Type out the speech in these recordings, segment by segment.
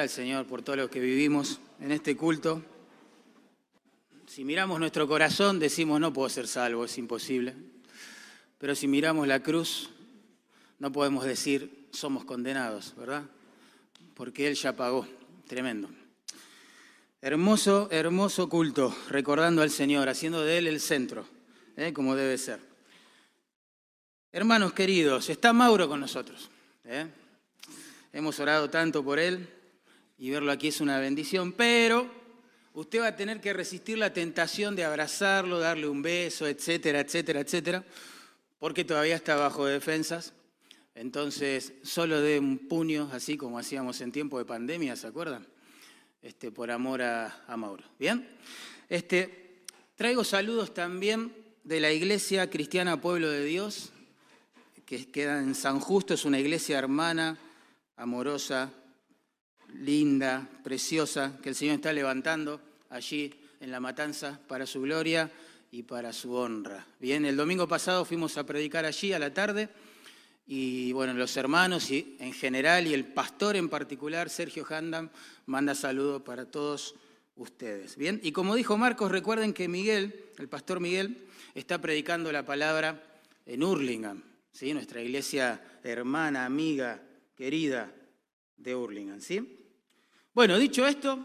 al Señor por todo lo que vivimos en este culto. Si miramos nuestro corazón, decimos, no puedo ser salvo, es imposible. Pero si miramos la cruz, no podemos decir, somos condenados, ¿verdad? Porque Él ya pagó. Tremendo. Hermoso, hermoso culto, recordando al Señor, haciendo de Él el centro, ¿eh? como debe ser. Hermanos queridos, está Mauro con nosotros. ¿eh? Hemos orado tanto por Él y verlo aquí es una bendición, pero usted va a tener que resistir la tentación de abrazarlo, darle un beso, etcétera, etcétera, etcétera, porque todavía está bajo defensas. Entonces, solo de un puño, así como hacíamos en tiempo de pandemia, ¿se acuerdan? Este, por amor a, Mauro. ¿Bien? Este, traigo saludos también de la Iglesia Cristiana Pueblo de Dios, que queda en San Justo, es una iglesia hermana, amorosa, linda, preciosa, que el Señor está levantando allí en la matanza para su gloria y para su honra. Bien, el domingo pasado fuimos a predicar allí a la tarde y bueno, los hermanos y en general y el pastor en particular, Sergio Handam, manda saludos para todos ustedes. Bien, y como dijo Marcos, recuerden que Miguel, el pastor Miguel, está predicando la palabra en Hurlingham, ¿sí? nuestra iglesia hermana, amiga, querida de Hurlingham. ¿sí? Bueno, dicho esto,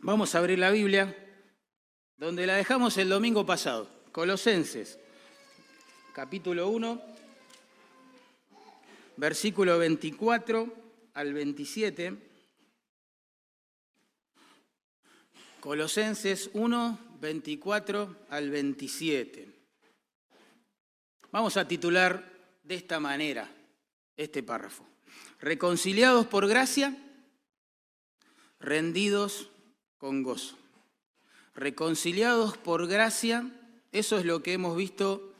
vamos a abrir la Biblia donde la dejamos el domingo pasado, Colosenses, capítulo 1 versículo 24 al 27. Colosenses 1, 24 al 27. Vamos a titular de esta manera este párrafo. Reconciliados por gracia, rendidos con gozo. Reconciliados por gracia, eso es lo que hemos visto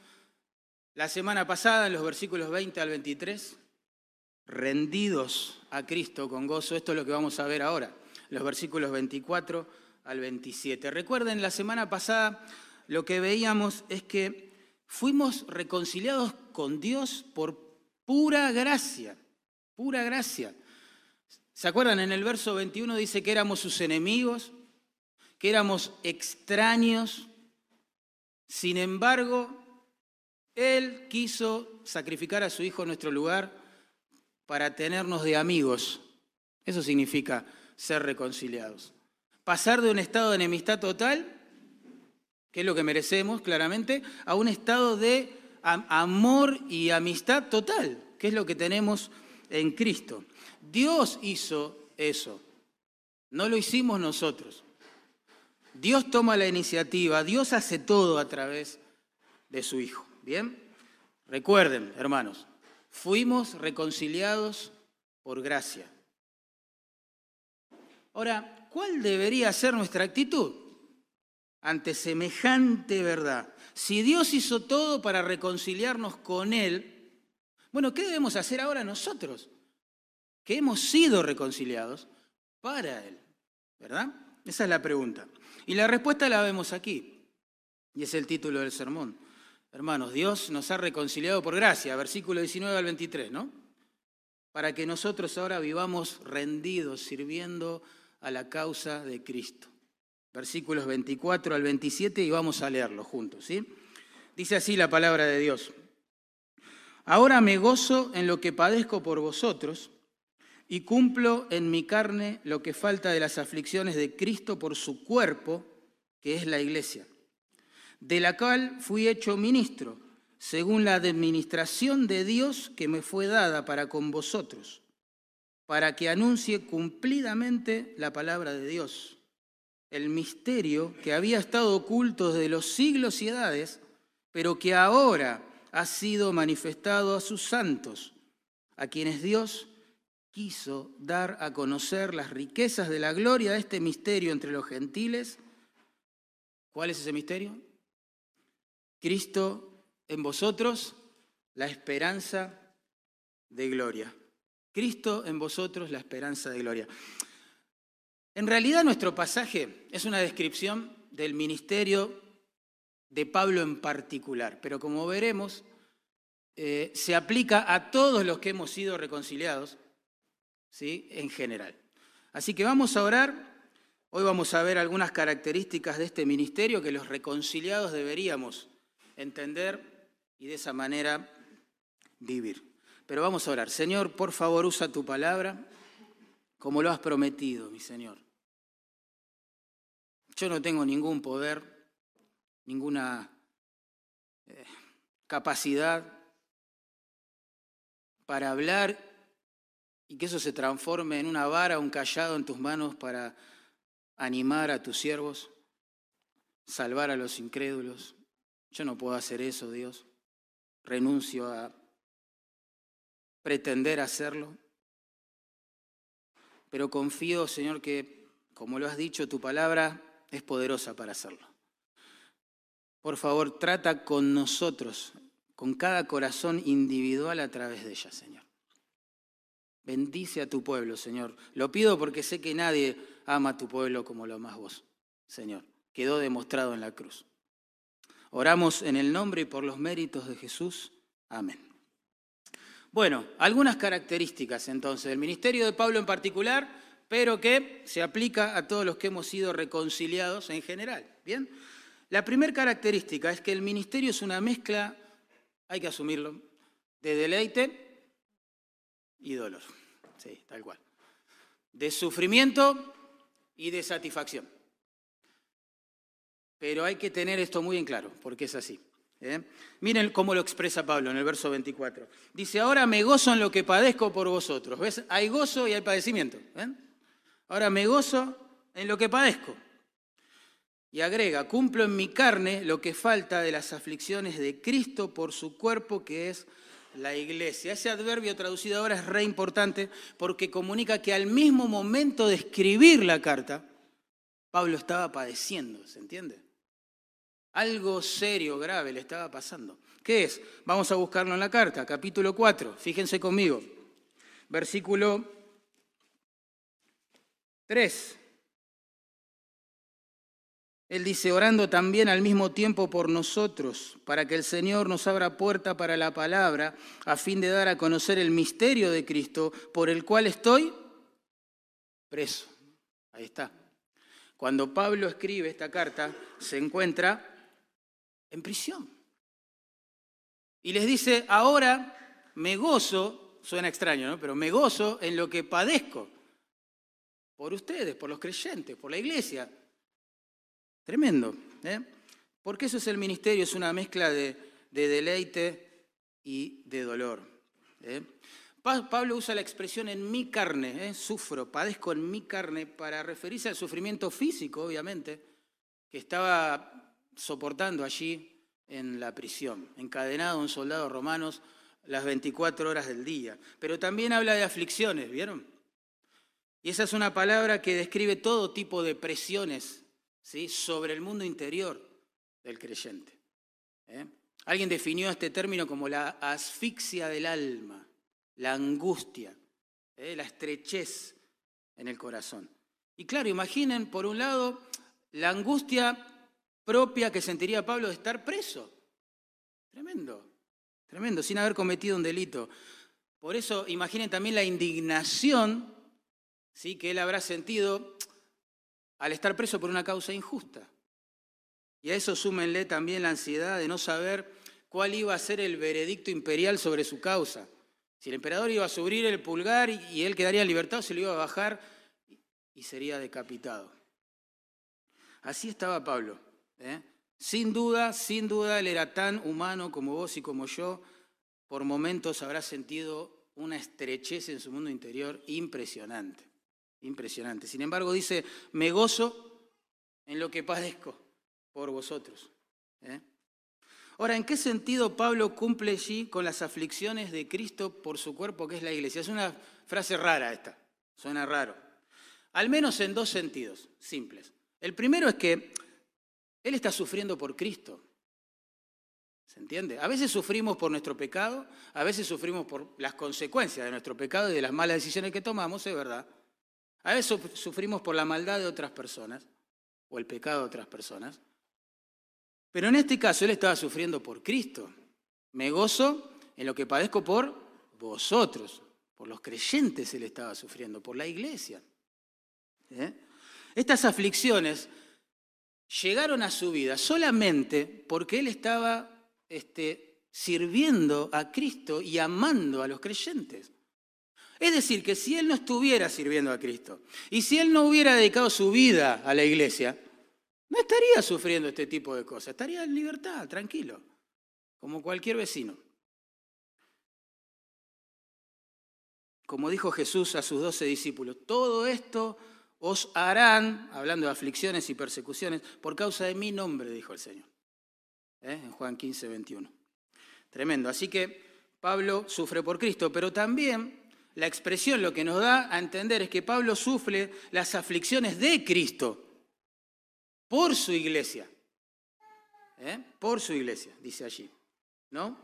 la semana pasada en los versículos 20 al 23 rendidos a Cristo con gozo. Esto es lo que vamos a ver ahora, los versículos 24 al 27. Recuerden, la semana pasada lo que veíamos es que fuimos reconciliados con Dios por pura gracia, pura gracia. ¿Se acuerdan? En el verso 21 dice que éramos sus enemigos, que éramos extraños. Sin embargo, Él quiso sacrificar a su Hijo en nuestro lugar para tenernos de amigos. Eso significa ser reconciliados. Pasar de un estado de enemistad total, que es lo que merecemos claramente, a un estado de amor y amistad total, que es lo que tenemos en Cristo. Dios hizo eso, no lo hicimos nosotros. Dios toma la iniciativa, Dios hace todo a través de su Hijo. ¿Bien? Recuerden, hermanos, Fuimos reconciliados por gracia. Ahora, ¿cuál debería ser nuestra actitud ante semejante verdad? Si Dios hizo todo para reconciliarnos con Él, bueno, ¿qué debemos hacer ahora nosotros? Que hemos sido reconciliados para Él, ¿verdad? Esa es la pregunta. Y la respuesta la vemos aquí, y es el título del sermón. Hermanos, Dios nos ha reconciliado por gracia, versículo 19 al 23, ¿no? Para que nosotros ahora vivamos rendidos, sirviendo a la causa de Cristo. Versículos 24 al 27 y vamos a leerlo juntos, ¿sí? Dice así la palabra de Dios. Ahora me gozo en lo que padezco por vosotros y cumplo en mi carne lo que falta de las aflicciones de Cristo por su cuerpo, que es la iglesia de la cual fui hecho ministro, según la administración de Dios que me fue dada para con vosotros, para que anuncie cumplidamente la palabra de Dios, el misterio que había estado oculto desde los siglos y edades, pero que ahora ha sido manifestado a sus santos, a quienes Dios quiso dar a conocer las riquezas de la gloria de este misterio entre los gentiles. ¿Cuál es ese misterio? Cristo en vosotros, la esperanza de gloria. Cristo en vosotros, la esperanza de gloria. En realidad nuestro pasaje es una descripción del ministerio de Pablo en particular, pero como veremos, eh, se aplica a todos los que hemos sido reconciliados, ¿sí? en general. Así que vamos a orar. Hoy vamos a ver algunas características de este ministerio que los reconciliados deberíamos entender y de esa manera vivir. Pero vamos a orar. Señor, por favor, usa tu palabra como lo has prometido, mi Señor. Yo no tengo ningún poder, ninguna eh, capacidad para hablar y que eso se transforme en una vara, un callado en tus manos para animar a tus siervos, salvar a los incrédulos. Yo no puedo hacer eso, Dios. Renuncio a pretender hacerlo. Pero confío, Señor, que, como lo has dicho, tu palabra es poderosa para hacerlo. Por favor, trata con nosotros, con cada corazón individual a través de ella, Señor. Bendice a tu pueblo, Señor. Lo pido porque sé que nadie ama a tu pueblo como lo amas vos, Señor. Quedó demostrado en la cruz. Oramos en el nombre y por los méritos de Jesús. Amén. Bueno, algunas características entonces del ministerio de Pablo en particular pero que se aplica a todos los que hemos sido reconciliados en general. Bien, la primera característica es que el ministerio es una mezcla, hay que asumirlo, de deleite y dolor. Sí, tal cual. De sufrimiento y de satisfacción. Pero hay que tener esto muy en claro, porque es así. ¿eh? Miren cómo lo expresa Pablo en el verso 24. Dice, ahora me gozo en lo que padezco por vosotros. ¿Ves? Hay gozo y hay padecimiento. ¿ven? Ahora me gozo en lo que padezco. Y agrega, cumplo en mi carne lo que falta de las aflicciones de Cristo por su cuerpo, que es la iglesia. Ese adverbio traducido ahora es re importante porque comunica que al mismo momento de escribir la carta, Pablo estaba padeciendo, ¿se entiende? Algo serio, grave le estaba pasando. ¿Qué es? Vamos a buscarlo en la carta, capítulo 4, fíjense conmigo, versículo 3. Él dice, orando también al mismo tiempo por nosotros, para que el Señor nos abra puerta para la palabra, a fin de dar a conocer el misterio de Cristo, por el cual estoy preso. Ahí está. Cuando Pablo escribe esta carta, se encuentra en prisión. Y les dice, ahora me gozo, suena extraño, ¿no? Pero me gozo en lo que padezco por ustedes, por los creyentes, por la iglesia. Tremendo. ¿eh? Porque eso es el ministerio, es una mezcla de, deleite y de dolor. ¿eh? Pablo usa la expresión en mi carne, ¿eh? sufro, padezco en mi carne, para referirse al sufrimiento físico, obviamente, que estaba soportando allí en la prisión, encadenado a un soldado romano las 24 horas del día. Pero también habla de aflicciones, ¿vieron? Y esa es una palabra que describe todo tipo de presiones ¿sí? sobre el mundo interior del creyente. ¿eh? Alguien definió este término como la asfixia del alma, la angustia, ¿eh? la estrechez en el corazón. Y claro, imaginen, por un lado, la angustia propia que sentiría Pablo de estar preso. Tremendo, tremendo, sin haber cometido un delito. Por eso imaginen también la indignación ¿sí? que él habrá sentido al estar preso por una causa injusta. Y a eso súmenle también la ansiedad de no saber cuál iba a ser el veredicto imperial sobre su causa. Si el emperador iba a subir el pulgar y él quedaría en libertad, se lo iba a bajar y sería decapitado. Así estaba Pablo. ¿eh? Sin duda, sin duda, él era tan humano como vos y como yo. Por momentos habrá sentido una estrechez en su mundo interior impresionante. Impresionante. Sin embargo, dice, me gozo en lo que padezco por vosotros. ¿eh? Ahora, ¿en qué sentido Pablo cumple allí con las aflicciones de Cristo por su cuerpo, que es la iglesia? Es una frase rara esta, suena raro. Al menos en dos sentidos simples. El primero es que Él está sufriendo por Cristo. ¿Se entiende? A veces sufrimos por nuestro pecado, a veces sufrimos por las consecuencias de nuestro pecado y de las malas decisiones que tomamos, es verdad. A veces sufrimos por la maldad de otras personas o el pecado de otras personas. Pero en este caso él estaba sufriendo por Cristo. Me gozo en lo que padezco por vosotros, por los creyentes él estaba sufriendo, por la iglesia. ¿eh? Estas aflicciones llegaron a su vida solamente porque él estaba este, sirviendo a Cristo y amando a los creyentes. Es decir, que si él no estuviera sirviendo a Cristo y si él no hubiera dedicado su vida a la iglesia, no estaría sufriendo este tipo de cosas, estaría en libertad, tranquilo, como cualquier vecino. Como dijo Jesús a sus doce discípulos, todo esto os harán, hablando de aflicciones y persecuciones, por causa de mi nombre, dijo el Señor. ¿Eh? En Juan 15, 21. Tremendo. Así que Pablo sufre por Cristo, pero también la expresión lo que nos da a entender es que Pablo sufre las aflicciones de Cristo por su iglesia. ¿Eh? Por su iglesia, dice allí. ¿No?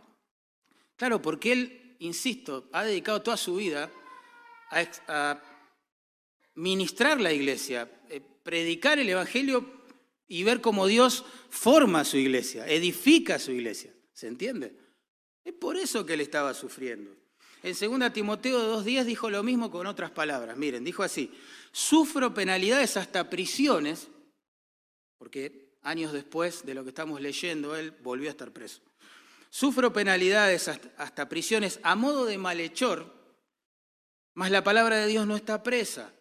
Claro, porque él, insisto, ha dedicado toda su vida a, ministrar la iglesia, eh, predicar el Evangelio y ver cómo Dios forma su iglesia, edifica su iglesia. ¿Se entiende? Es por eso que él estaba sufriendo. En 2 Timoteo 2.10 dijo lo mismo con otras palabras. Miren, dijo así, sufro penalidades hasta prisiones, porque años después de lo que estamos leyendo, él volvió a estar preso. Sufro penalidades hasta prisiones a modo de malhechor, mas la palabra de Dios no está presa.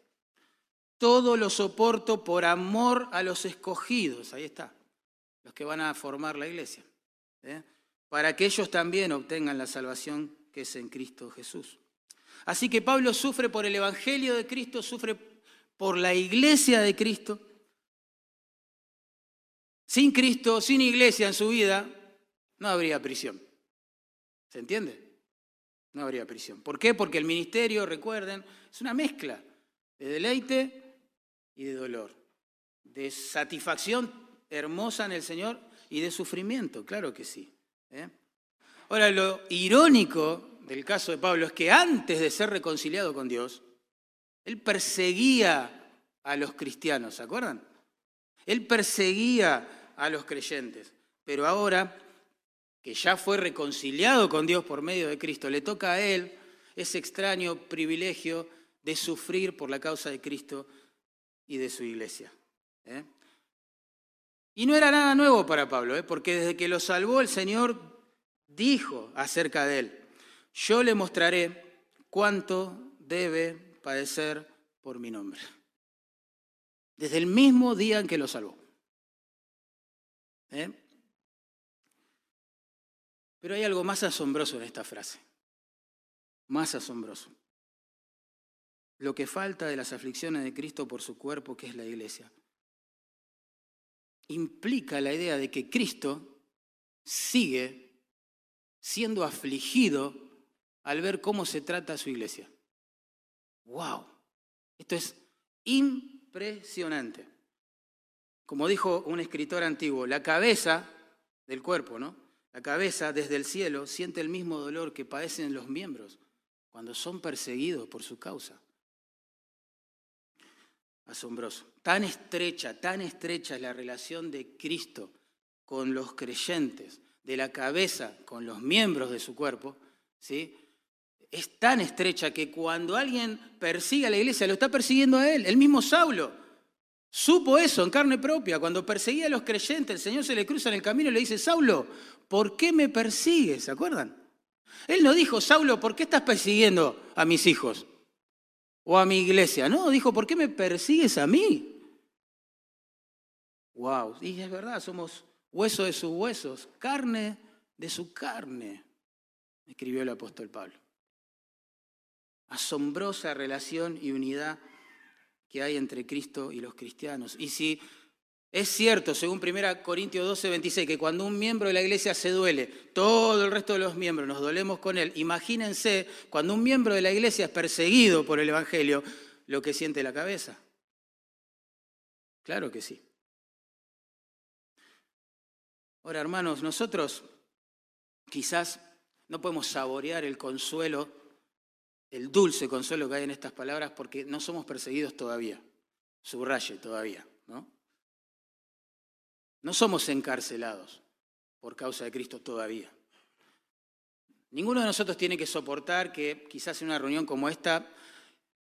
Todo lo soporto por amor a los escogidos, ahí está, los que van a formar la iglesia, ¿eh? para que ellos también obtengan la salvación es en Cristo Jesús. Así que Pablo sufre por el Evangelio de Cristo, sufre por la iglesia de Cristo. Sin Cristo, sin iglesia en su vida, no habría prisión. ¿Se entiende? No habría prisión. ¿Por qué? Porque el ministerio, recuerden, es una mezcla de deleite y de dolor, de satisfacción hermosa en el Señor y de sufrimiento, claro que sí. ¿eh? Ahora, lo irónico del caso de Pablo es que antes de ser reconciliado con Dios, él perseguía a los cristianos, ¿se acuerdan? Él perseguía a los creyentes, pero ahora que ya fue reconciliado con Dios por medio de Cristo, le toca a él ese extraño privilegio de sufrir por la causa de Cristo y de su iglesia. ¿eh? Y no era nada nuevo para Pablo, ¿eh? porque desde que lo salvó el Señor dijo acerca de él, yo le mostraré cuánto debe padecer por mi nombre. Desde el mismo día en que lo salvó. ¿Eh? Pero hay algo más asombroso en esta frase. Más asombroso. Lo que falta de las aflicciones de Cristo por su cuerpo, que es la iglesia, implica la idea de que Cristo sigue siendo afligido al ver cómo se trata a su iglesia. ¡Wow! Esto es impresionante. Como dijo un escritor antiguo, la cabeza del cuerpo, ¿no? La cabeza desde el cielo siente el mismo dolor que padecen los miembros cuando son perseguidos por su causa. Asombroso. Tan estrecha, tan estrecha es la relación de Cristo con los creyentes de la cabeza con los miembros de su cuerpo, ¿sí? es tan estrecha que cuando alguien persigue a la iglesia, lo está persiguiendo a él. El mismo Saulo supo eso en carne propia. Cuando perseguía a los creyentes, el Señor se le cruza en el camino y le dice, Saulo, ¿por qué me persigues? ¿Se acuerdan? Él no dijo, Saulo, ¿por qué estás persiguiendo a mis hijos? O a mi iglesia. No, dijo, ¿por qué me persigues a mí? Wow, y es verdad, somos hueso de sus huesos, carne de su carne, escribió el apóstol Pablo. Asombrosa relación y unidad que hay entre Cristo y los cristianos. Y si es cierto, según 1 Corintios 12, 26, que cuando un miembro de la iglesia se duele, todo el resto de los miembros nos dolemos con él, imagínense cuando un miembro de la iglesia es perseguido por el Evangelio, lo que siente la cabeza. Claro que sí. Ahora, hermanos, nosotros quizás no podemos saborear el consuelo, el dulce consuelo que hay en estas palabras porque no somos perseguidos todavía. Subraye todavía, ¿no? No somos encarcelados por causa de Cristo todavía. Ninguno de nosotros tiene que soportar que quizás en una reunión como esta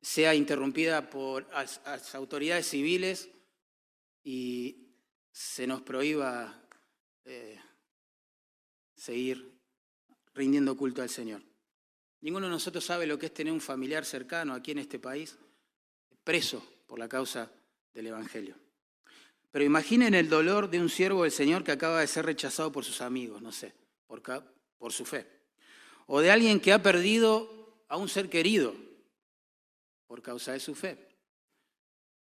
sea interrumpida por las autoridades civiles y se nos prohíba eh, seguir rindiendo culto al Señor. Ninguno de nosotros sabe lo que es tener un familiar cercano aquí en este país preso por la causa del Evangelio. Pero imaginen el dolor de un siervo del Señor que acaba de ser rechazado por sus amigos, no sé, por, por su fe. O de alguien que ha perdido a un ser querido por causa de su fe.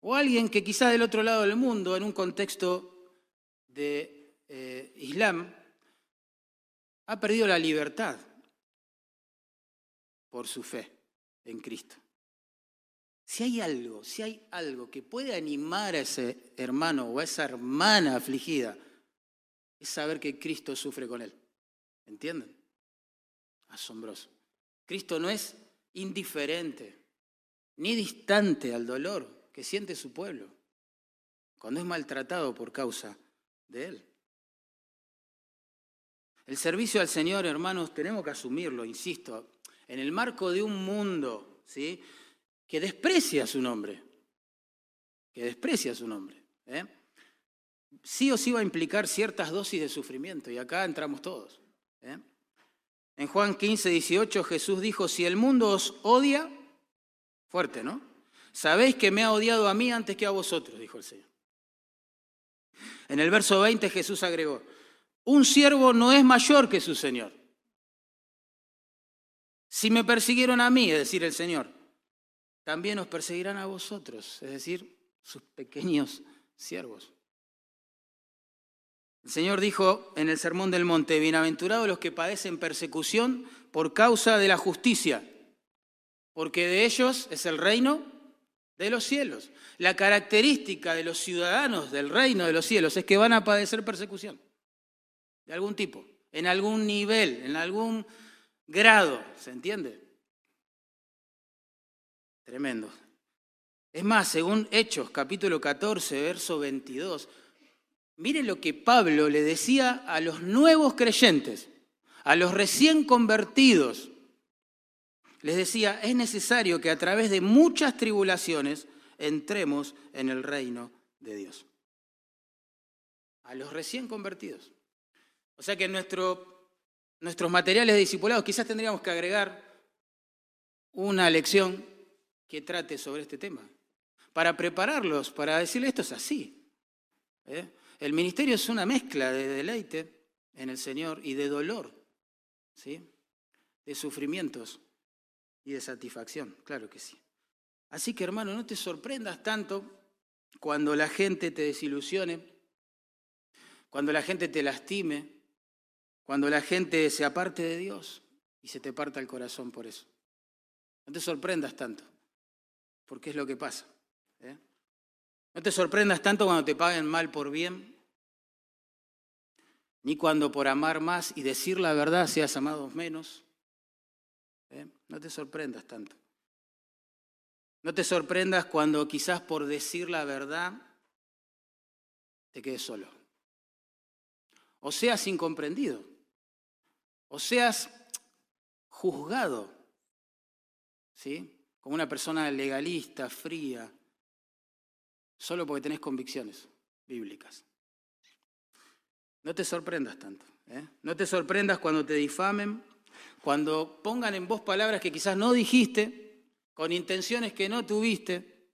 O alguien que quizá del otro lado del mundo, en un contexto de eh, Islam, ha perdido la libertad por su fe en Cristo. Si hay algo, si hay algo que puede animar a ese hermano o a esa hermana afligida, es saber que Cristo sufre con él. ¿Entienden? Asombroso. Cristo no es indiferente ni distante al dolor que siente su pueblo cuando es maltratado por causa de él. El servicio al Señor, hermanos, tenemos que asumirlo, insisto, en el marco de un mundo ¿sí? que desprecia su nombre, que desprecia su nombre. ¿eh? Sí o sí va a implicar ciertas dosis de sufrimiento, y acá entramos todos. ¿eh? En Juan 15, 18 Jesús dijo, si el mundo os odia, fuerte, ¿no? Sabéis que me ha odiado a mí antes que a vosotros, dijo el Señor. En el verso 20 Jesús agregó, un siervo no es mayor que su Señor. Si me persiguieron a mí, es decir, el Señor, también os perseguirán a vosotros, es decir, sus pequeños siervos. El Señor dijo en el Sermón del Monte, bienaventurados los que padecen persecución por causa de la justicia, porque de ellos es el reino de los cielos. La característica de los ciudadanos del reino de los cielos es que van a padecer persecución de algún tipo, en algún nivel, en algún grado, ¿se entiende? Tremendo. Es más, según Hechos capítulo 14, verso 22, mire lo que Pablo le decía a los nuevos creyentes, a los recién convertidos. Les decía, es necesario que a través de muchas tribulaciones entremos en el reino de Dios. A los recién convertidos. O sea que nuestro, nuestros materiales de discipulados quizás tendríamos que agregar una lección que trate sobre este tema, para prepararlos, para decirles esto es así. ¿eh? El ministerio es una mezcla de deleite en el Señor y de dolor, ¿sí? de sufrimientos y de satisfacción, claro que sí. Así que hermano, no te sorprendas tanto cuando la gente te desilusione, cuando la gente te lastime, cuando la gente se aparte de Dios y se te parta el corazón por eso. No te sorprendas tanto, porque es lo que pasa. ¿eh? No te sorprendas tanto cuando te paguen mal por bien, ni cuando por amar más y decir la verdad seas amado menos. ¿eh? No te sorprendas tanto. No te sorprendas cuando quizás por decir la verdad te quedes solo. O seas incomprendido o seas juzgado, ¿sí? Como una persona legalista, fría, solo porque tenés convicciones bíblicas. No te sorprendas tanto. ¿eh? No te sorprendas cuando te difamen, cuando pongan en vos palabras que quizás no dijiste, con intenciones que no tuviste.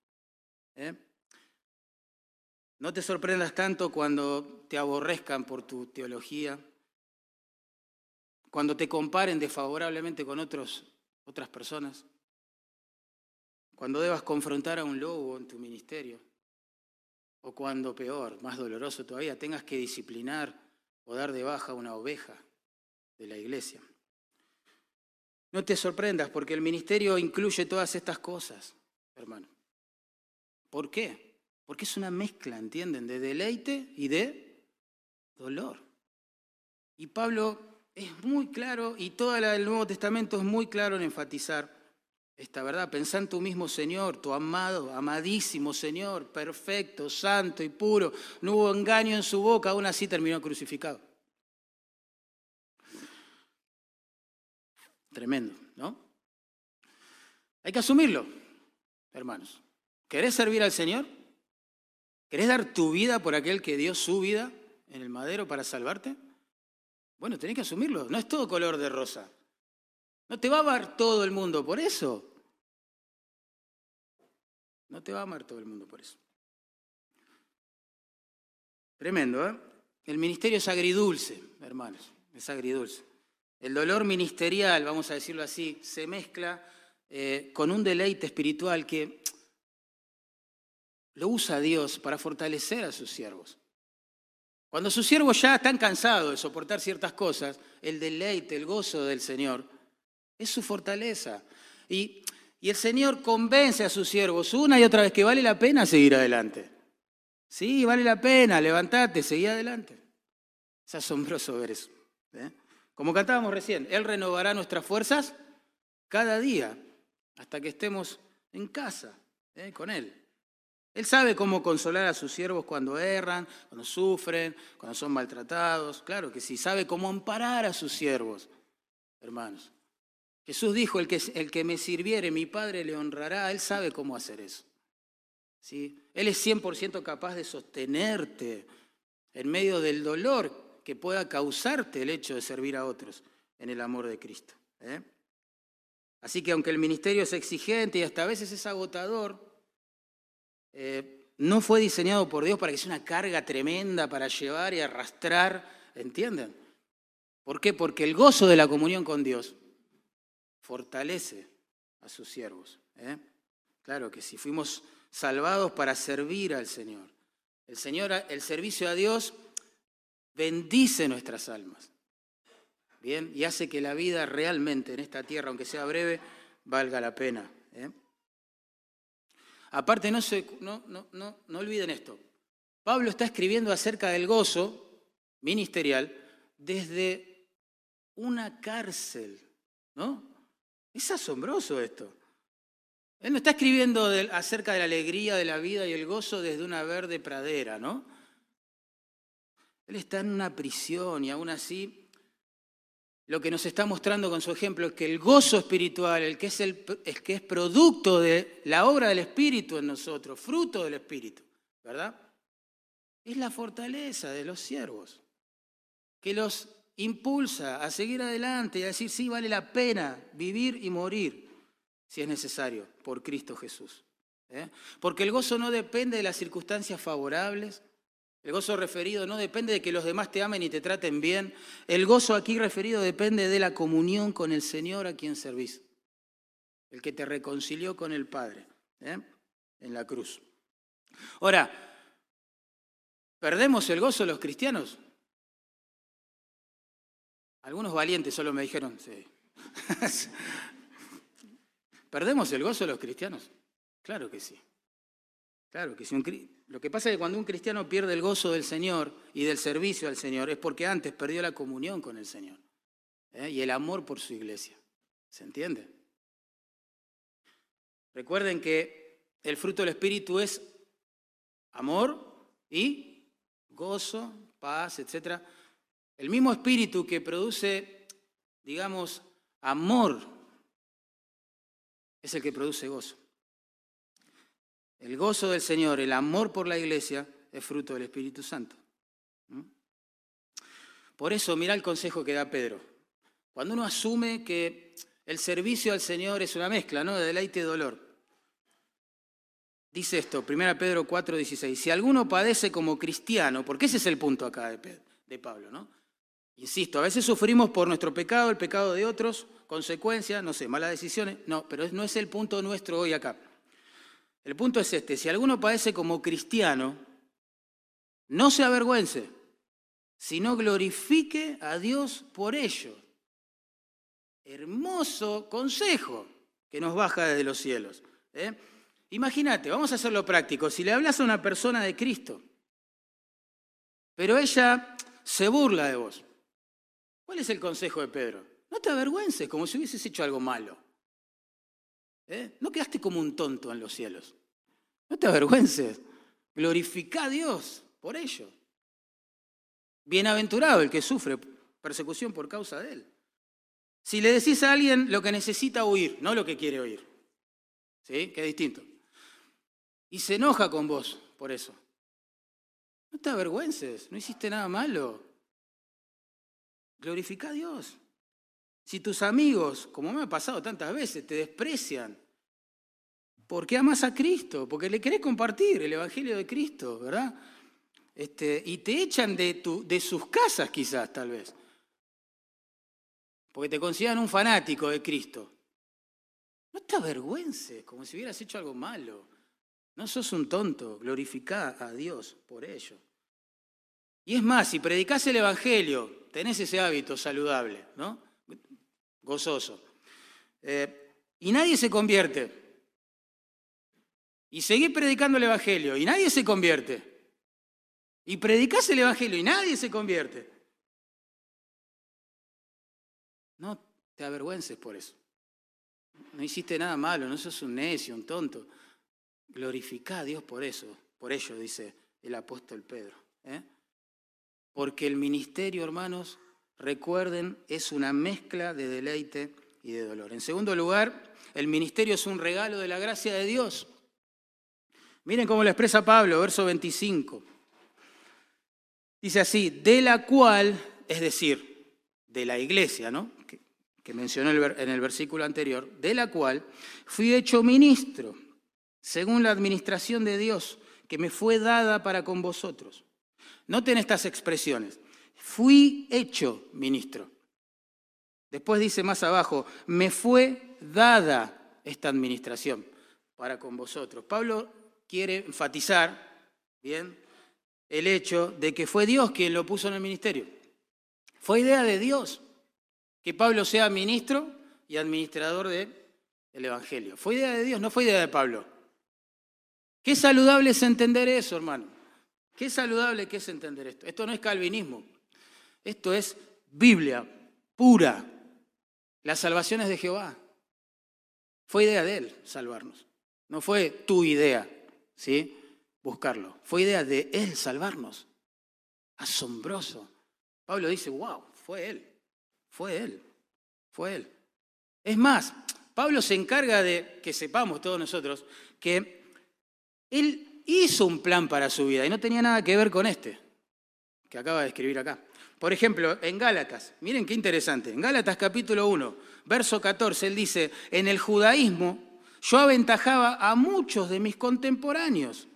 ¿eh? No te sorprendas tanto cuando te aborrezcan por tu teología, cuando te comparen desfavorablemente con otros, otras personas, cuando debas confrontar a un lobo en tu ministerio, o cuando peor, más doloroso todavía, tengas que disciplinar o dar de baja una oveja de la iglesia. No te sorprendas porque el ministerio incluye todas estas cosas, hermano. ¿Por qué? Porque es una mezcla, ¿entienden? De deleite y de dolor. Y Pablo es muy claro y todo el Nuevo Testamento es muy claro en enfatizar esta verdad. Pensá en tu mismo Señor, tu amado, amadísimo Señor, perfecto, santo y puro. No hubo engaño en su boca, aún así terminó crucificado. Tremendo, ¿no? Hay que asumirlo. hermanos. ¿Querés servir al Señor? ¿Querés dar tu vida por aquel que dio su vida en el madero para salvarte? Bueno, tenés que asumirlo. No es todo color de rosa. No te va a amar todo el mundo por eso. No te va a amar todo el mundo por eso. Tremendo, ¿eh? El ministerio es agridulce, hermanos. Es agridulce. El dolor ministerial, vamos a decirlo así, se mezcla eh, con un deleite espiritual que lo usa Dios para fortalecer a sus siervos. Cuando sus siervos ya están cansados de soportar ciertas cosas, el deleite, el gozo del Señor es su fortaleza. Y, y el Señor convence a sus siervos una y otra vez que vale la pena seguir adelante. Sí, vale la pena, levantate, seguí adelante. Es asombroso ver eso. ¿eh? Como cantábamos recién, Él renovará nuestras fuerzas cada día hasta que estemos en casa ¿eh? con Él. Él sabe cómo consolar a sus siervos cuando erran, cuando sufren, cuando son maltratados. Claro que sí, sabe cómo amparar a sus siervos, hermanos. Jesús dijo, el que, el que me sirviere, mi Padre le honrará. Él sabe cómo hacer eso. ¿Sí? Él es 100% capaz de sostenerte en medio del dolor que pueda causarte el hecho de servir a otros en el amor de Cristo. ¿eh? Así que aunque el ministerio es exigente y hasta a veces es agotador, eh, no fue diseñado por Dios para que sea una carga tremenda para llevar y arrastrar, ¿entienden? ¿Por qué? Porque el gozo de la comunión con Dios fortalece a sus siervos. ¿eh? Claro que si fuimos salvados para servir al Señor. El Señor, el servicio a Dios bendice nuestras almas. Bien, y hace que la vida realmente en esta tierra, aunque sea breve, valga la pena. ¿eh? Aparte, no, olviden esto. Pablo está escribiendo acerca del gozo ministerial desde una cárcel, ¿no? Es asombroso esto. Él no está escribiendo acerca de la alegría de la vida y el gozo desde una verde pradera, ¿no? Él está en una prisión y aún así lo que nos está mostrando con su ejemplo es que el gozo espiritual, el que es, producto de la obra del Espíritu en nosotros, fruto del Espíritu, ¿verdad? Es la fortaleza de los siervos, que los impulsa a seguir adelante y a decir, sí, vale la pena vivir y morir, si es necesario, por Cristo Jesús. ¿eh? Porque el gozo no depende de las circunstancias favorables, el gozo referido no depende de que los demás te amen y te traten bien. El gozo aquí referido depende de la comunión con el Señor a quien servís. El que te reconcilió con el Padre ¿eh? en la cruz. Ahora, ¿perdemos el gozo los cristianos? Algunos valientes solo me dijeron, sí. ¿Perdemos el gozo los cristianos? Claro que sí. Claro que sí. Lo que pasa es que cuando un cristiano pierde el gozo del Señor y del servicio al Señor es porque antes perdió la comunión con el Señor ¿eh? y el amor por su iglesia. ¿Se entiende? Recuerden que el fruto del Espíritu es amor y gozo, paz, etc. El mismo Espíritu que produce, digamos, amor es el que produce gozo. El gozo del Señor, el amor por la iglesia, es fruto del Espíritu Santo. Por eso, mira el consejo que da Pedro. Cuando uno asume que el servicio al Señor es una mezcla, ¿no? De deleite y dolor. Dice esto, 1 Pedro 4, 16. Si alguno padece como cristiano, porque ese es el punto acá de, de Pablo, ¿no? Insisto, a veces sufrimos por nuestro pecado, el pecado de otros, consecuencias, no sé, malas decisiones. No, pero no es el punto nuestro hoy acá. El punto es este, si alguno padece como cristiano, no se avergüence, sino glorifique a Dios por ello. Hermoso consejo que nos baja desde los cielos. ¿eh? Imagínate, vamos a hacerlo práctico, si le hablas a una persona de Cristo, pero ella se burla de vos, ¿cuál es el consejo de Pedro? No te avergüences como si hubieses hecho algo malo. ¿Eh? No quedaste como un tonto en los cielos. No te avergüences. Glorifica a Dios por ello. Bienaventurado el que sufre persecución por causa de él. Si le decís a alguien lo que necesita oír, no lo que quiere oír. ¿Sí? Que es distinto. y se enoja con vos por eso. No te avergüences, no hiciste nada malo. Glorifica a Dios. Si tus amigos, como me ha pasado tantas veces, te desprecian porque amas a Cristo, porque le querés compartir el Evangelio de Cristo, ¿verdad? Este, y te echan de, sus casas quizás, tal vez, porque te consideran un fanático de Cristo. No te avergüences, como si hubieras hecho algo malo. No sos un tonto, glorificá a Dios por ello. Y es más, si predicás el Evangelio, tenés ese hábito saludable, ¿no? Gozoso. Eh, y nadie se convierte. Y seguís predicando el Evangelio y nadie se convierte. Y predicás el Evangelio y nadie se convierte. No te avergüences por eso. No hiciste nada malo, no sos un necio, un tonto. Glorifica a Dios por eso, por ello, dice el apóstol Pedro. ¿eh? Porque el ministerio, hermanos, recuerden, es una mezcla de deleite y de dolor. En segundo lugar, el ministerio es un regalo de la gracia de Dios. Miren cómo lo expresa Pablo, verso 25. Dice así, de la cual, es decir, de la iglesia, ¿no? Que, que mencionó en el versículo anterior, de la cual fui hecho ministro, según la administración de Dios, que me fue dada para con vosotros. Noten estas expresiones. Fui hecho ministro. Después dice más abajo, me fue dada esta administración para con vosotros. Pablo quiere enfatizar, bien, el hecho de que fue Dios quien lo puso en el ministerio. Fue idea de Dios que Pablo sea ministro y administrador del Evangelio. Fue idea de Dios, no fue idea de Pablo. Qué saludable es entender eso, hermano. Qué saludable que es entender esto. Esto no es calvinismo. Esto es Biblia pura. La salvación es de Jehová. Fue idea de Él salvarnos. No fue tu idea, ¿sí? buscarlo. Fue idea de Él salvarnos. Asombroso. Pablo dice, wow, fue Él, fue Él, fue Él. Es más, Pablo se encarga de que sepamos todos nosotros que Él hizo un plan para su vida y no tenía nada que ver con este que acaba de escribir acá. Por ejemplo, en Gálatas, miren qué interesante, en Gálatas capítulo 1, verso 14, él dice, en el judaísmo yo aventajaba a muchos de mis contemporáneos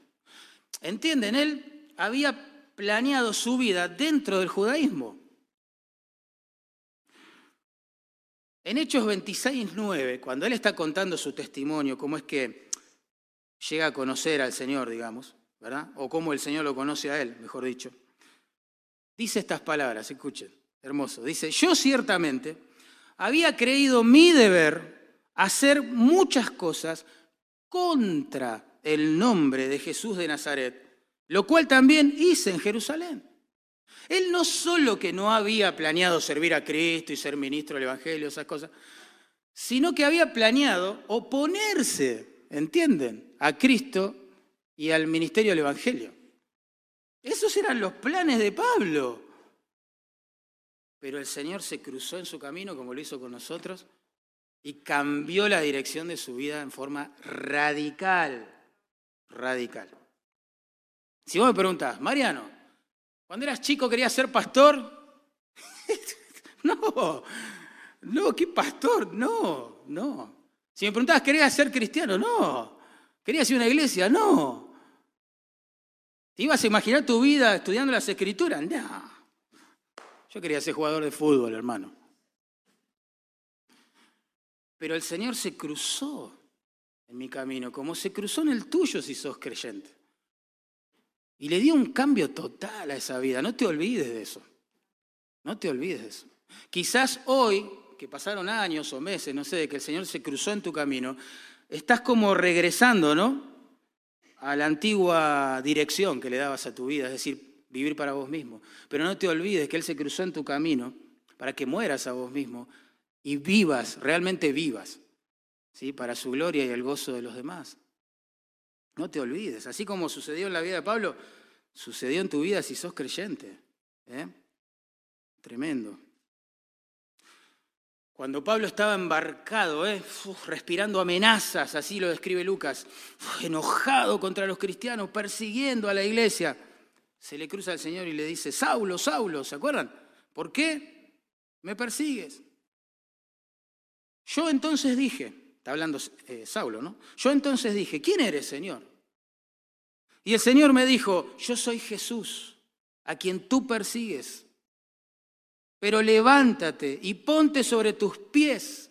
¿Entienden? Él había planeado su vida dentro del judaísmo. En Hechos 26.9, cuando él está contando su testimonio, cómo es que llega a conocer al Señor, digamos, ¿verdad? O cómo el Señor lo conoce a él, mejor dicho. Dice estas palabras, escuchen, hermoso. Dice, yo ciertamente había creído mi deber hacer muchas cosas contra el nombre de Jesús de Nazaret, lo cual también hice en Jerusalén. Él no solo que no había planeado servir a Cristo y ser ministro del Evangelio, esas cosas, sino que había planeado oponerse, ¿entienden?, a Cristo y al ministerio del Evangelio. Esos eran los planes de Pablo. Pero el Señor se cruzó en su camino, como lo hizo con nosotros, y cambió la dirección de su vida en forma radical radical. Si vos me preguntás, Mariano, cuando eras chico querías ser pastor, no, no, ¿qué pastor? No, no. Si me preguntabas, ¿querías ser cristiano? No. ¿Querías ir a una iglesia? No. ¿Te ibas a imaginar tu vida estudiando las escrituras? No. Yo quería ser jugador de fútbol, hermano. Pero el Señor se cruzó en mi camino, como se cruzó en el tuyo si sos creyente. Y le dio un cambio total a esa vida. No te olvides de eso. No te olvides de eso. Quizás hoy, que pasaron años o meses, no sé, de que el Señor se cruzó en tu camino, estás como regresando, ¿no? A la antigua dirección que le dabas a tu vida, es decir, vivir para vos mismo. Pero no te olvides que Él se cruzó en tu camino para que mueras a vos mismo y vivas, realmente vivas para su gloria y el gozo de los demás. No te olvides, así como sucedió en la vida de Pablo, sucedió en tu vida si sos creyente. ¿eh? Tremendo. Cuando Pablo estaba embarcado, ¿eh? respirando amenazas, así lo describe Lucas, enojado contra los cristianos, persiguiendo a la iglesia, se le cruza al Señor y le dice, Saulo, Saulo, ¿se acuerdan? ¿Por qué me persigues? Yo entonces dije, está hablando eh, Saulo, ¿no? Yo entonces dije, ¿quién eres, Señor? Y el Señor me dijo, yo soy Jesús, a quien tú persigues. Pero levántate y ponte sobre tus pies,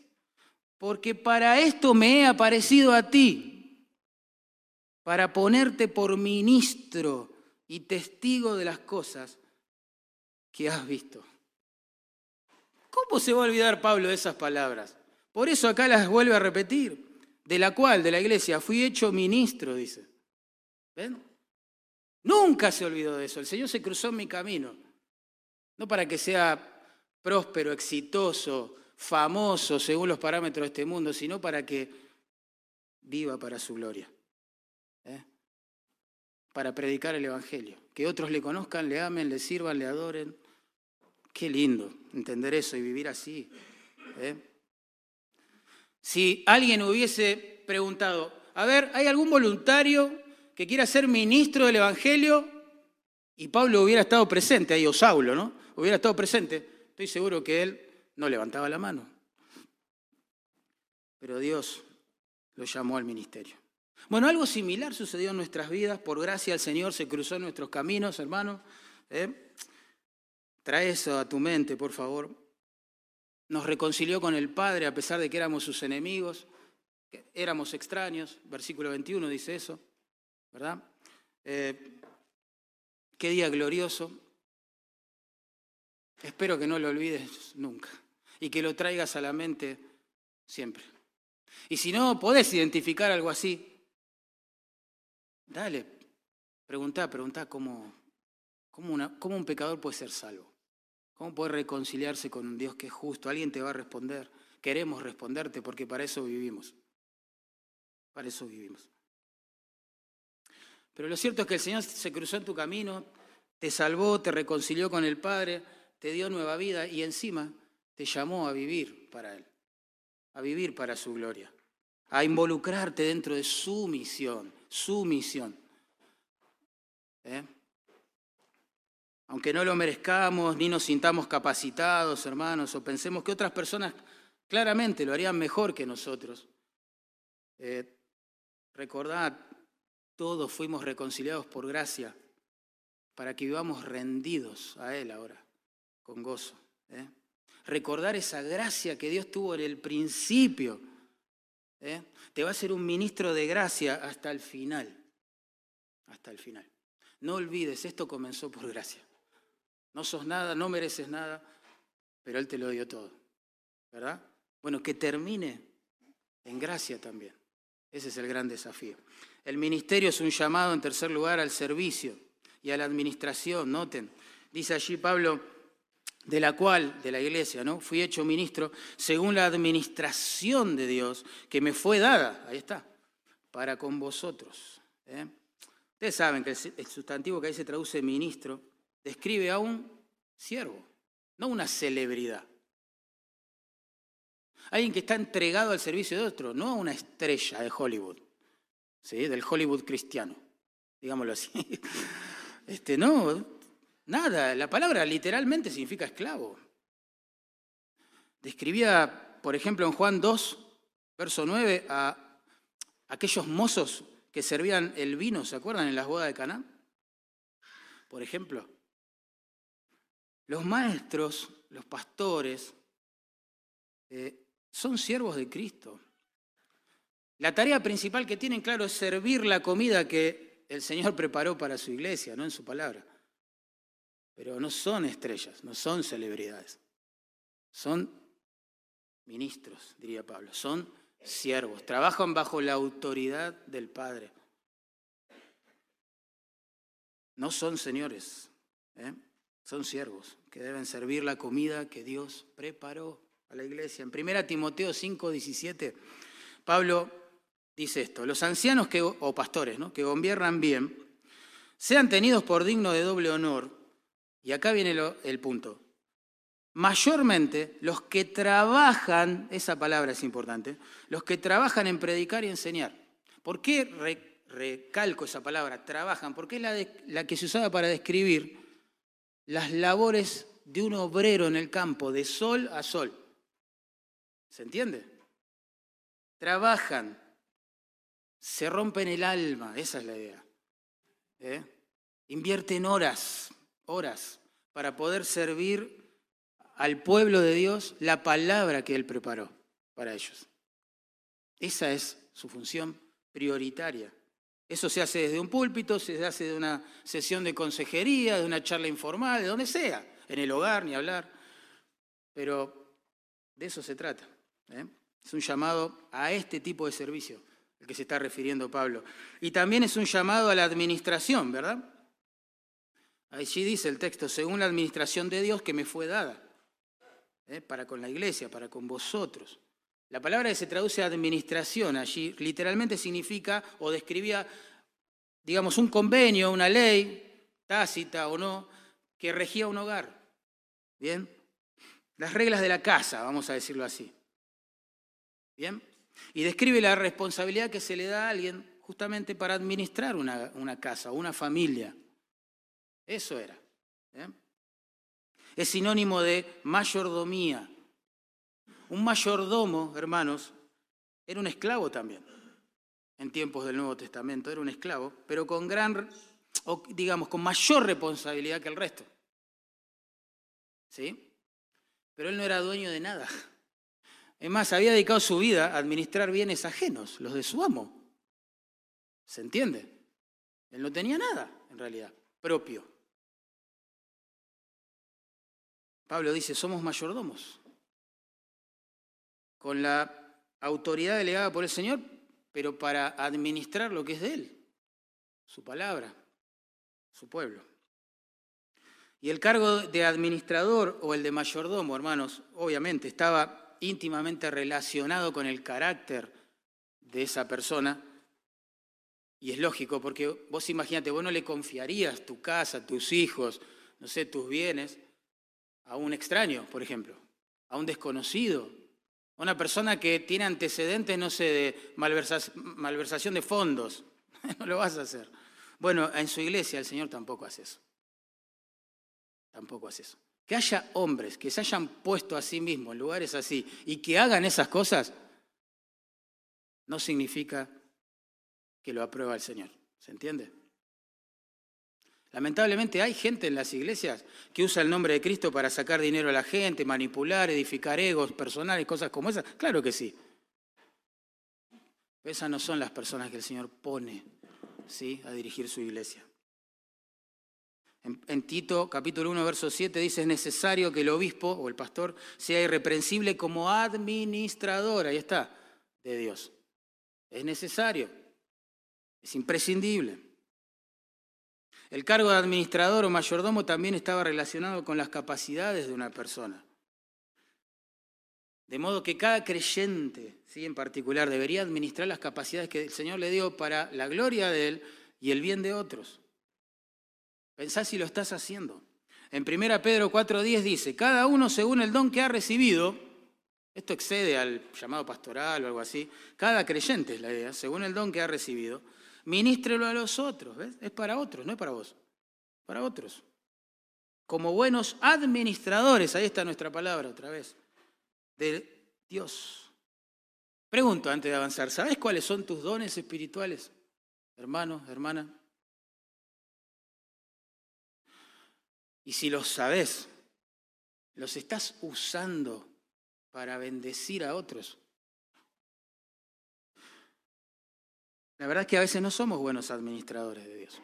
porque para esto me he aparecido a ti, para ponerte por ministro y testigo de las cosas que has visto. ¿Cómo se va a olvidar Pablo de esas palabras? Por eso acá las vuelve a repetir, de la cual, de la iglesia, fui hecho ministro, dice. ¿Ven? Nunca se olvidó de eso. El Señor se cruzó en mi camino. No para que sea próspero, exitoso, famoso según los parámetros de este mundo, sino para que viva para su gloria. ¿eh? Para predicar el Evangelio. Que otros le conozcan, le amen, le sirvan, le adoren. Qué lindo entender eso y vivir así. ¿eh? Si alguien hubiese preguntado, a ver, ¿hay algún voluntario que quiera ser ministro del Evangelio? Y Pablo hubiera estado presente, ahí o Saulo, ¿no? Hubiera estado presente estoy seguro que él no levantaba la mano. Pero Dios lo llamó al ministerio. Bueno, algo similar sucedió en nuestras vidas. Por gracia el Señor se cruzó en nuestros caminos, hermano. ¿eh? Trae eso a tu mente, por favor. Nos reconcilió con el Padre a pesar de que éramos sus enemigos, éramos extraños. Versículo 21 dice eso, ¿verdad? Eh, qué día glorioso. Espero que no lo olvides nunca y que lo traigas a la mente siempre. Y si no podés identificar algo así, dale, preguntá cómo, cómo, cómo un pecador puede ser salvo. ¿Cómo puede reconciliarse con un Dios que es justo? Alguien te va a responder. Queremos responderte porque para eso vivimos. Para eso vivimos. Pero lo cierto es que el Señor se cruzó en tu camino, te salvó, te reconcilió con el Padre, te dio nueva vida y encima te llamó a vivir para Él, a vivir para su gloria, a involucrarte dentro de su misión, su misión. ¿Eh? Aunque no lo merezcamos, ni nos sintamos capacitados, hermanos, o pensemos que otras personas claramente lo harían mejor que nosotros. Eh, recordad, todos fuimos reconciliados por gracia para que vivamos rendidos a Él ahora con gozo. ¿eh? Recordar esa gracia que Dios tuvo en el principio. ¿eh? Te va a ser un ministro de gracia hasta el final. Hasta el final. No olvides, esto comenzó por gracia. No sos nada, no mereces nada, pero Él te lo dio todo. ¿Verdad? Bueno, que termine en gracia también. Ese es el gran desafío. El ministerio es un llamado, en tercer lugar, al servicio y a la administración. Noten, dice allí Pablo, de la cual, de la iglesia, ¿no? Fui hecho ministro según la administración de Dios que me fue dada, ahí está, para con vosotros. ¿eh? Ustedes saben que el sustantivo que ahí se traduce ministro describe a un siervo, no una celebridad. Alguien que está entregado al servicio de otro, no a una estrella de Hollywood, ¿sí? del Hollywood cristiano, digámoslo así. Este, no, Nada, la palabra literalmente significa esclavo. Describía, por ejemplo, en Juan 2, verso 9, a aquellos mozos que servían el vino, ¿se acuerdan? En las bodas de Caná. Por ejemplo, los maestros, los pastores, eh, son siervos de Cristo. La tarea principal que tienen, claro, es servir la comida que el Señor preparó para su iglesia, no en su palabra. Pero no son estrellas, no son celebridades. Son ministros, diría Pablo. Son siervos. Trabajan bajo la autoridad del Padre. No son señores, ¿eh? Son siervos que deben servir la comida que Dios preparó a la iglesia. En 1 Timoteo 5, 17, Pablo dice esto, los ancianos que, o pastores ¿no? que gobiernan bien, sean tenidos por digno de doble honor, y acá viene el punto. mayormente los que trabajan, esa palabra es importante, los que trabajan en predicar y enseñar. ¿Por qué recalco esa palabra, trabajan? Porque es la, la que se usaba para describir las labores de un obrero en el campo, de sol a sol. ¿Se entiende? Trabajan, se rompen el alma, esa es la idea. ¿Eh? Invierten horas, horas, para poder servir al pueblo de Dios la palabra que Él preparó para ellos. Esa es su función prioritaria. Eso se hace desde un púlpito, se hace de una sesión de consejería, de una charla informal, de donde sea, en el hogar, ni hablar. Pero de eso se trata. ¿eh? Es un llamado a este tipo de servicio, el que se está refiriendo Pablo. Y también es un llamado a la administración, ¿verdad? Allí dice el texto, según la administración de Dios que me fue dada, ¿eh? para con la iglesia, para con vosotros. La palabra que se traduce administración allí literalmente significa o describía, digamos, un convenio, una ley, tácita o no, que regía un hogar. ¿Bien? Las reglas de la casa, vamos a decirlo así. ¿Bien? Y describe la responsabilidad que se le da a alguien justamente para administrar una, una casa, una familia. Eso era. Es sinónimo de mayordomía. Un mayordomo, hermanos, era un esclavo también. En tiempos del Nuevo Testamento era un esclavo, pero con gran, o digamos, con mayor responsabilidad que el resto. ¿Sí? Pero él no era dueño de nada. Es más, había dedicado su vida a administrar bienes ajenos, los de su amo. ¿Se entiende? Él no tenía nada, en realidad, propio. Pablo dice, somos mayordomos, con la autoridad delegada por el Señor, pero para administrar lo que es de Él, su palabra, su pueblo. Y el cargo de administrador o el de mayordomo, hermanos, obviamente estaba íntimamente relacionado con el carácter de esa persona. Y es lógico, porque vos imagínate, vos no le confiarías tu casa, tus hijos, no sé, tus bienes a un extraño, por ejemplo, a un desconocido, una persona que tiene antecedentes, no sé, de malversación de fondos. no lo vas a hacer. Bueno, en su iglesia el Señor tampoco hace eso. Tampoco hace eso. Que haya hombres que se hayan puesto a sí mismos en lugares así y que hagan esas cosas, no significa que lo aprueba el Señor. ¿Se entiende? Lamentablemente hay gente en las iglesias que usa el nombre de Cristo para sacar dinero a la gente, manipular, edificar egos personales, cosas como esas. Claro que sí. Esas no son las personas que el Señor pone ¿sí? a dirigir su iglesia. En, en, Tito capítulo 1, verso 7 dice, es necesario que el obispo o el pastor sea irreprensible como administrador, ahí está, de Dios. Es necesario, es imprescindible. El cargo de administrador o mayordomo también estaba relacionado con las capacidades de una persona. De modo que cada creyente, ¿sí? en particular, debería administrar las capacidades que el Señor le dio para la gloria de Él y el bien de otros. Pensá si lo estás haciendo. En 1 Pedro 4.10 dice, cada uno según el don que ha recibido, esto excede al llamado pastoral o algo así, cada creyente es la idea, según el don que ha recibido, Ministrelo a los otros, ¿ves? Es para otros, no es para vos, para otros. Como buenos administradores, ahí está nuestra palabra otra vez, de Dios. Pregunto antes de avanzar, ¿sabes cuáles son tus dones espirituales, hermano, hermana? Y si los sabes, ¿los estás usando para bendecir a otros? La verdad es que a veces no somos buenos administradores de Dios.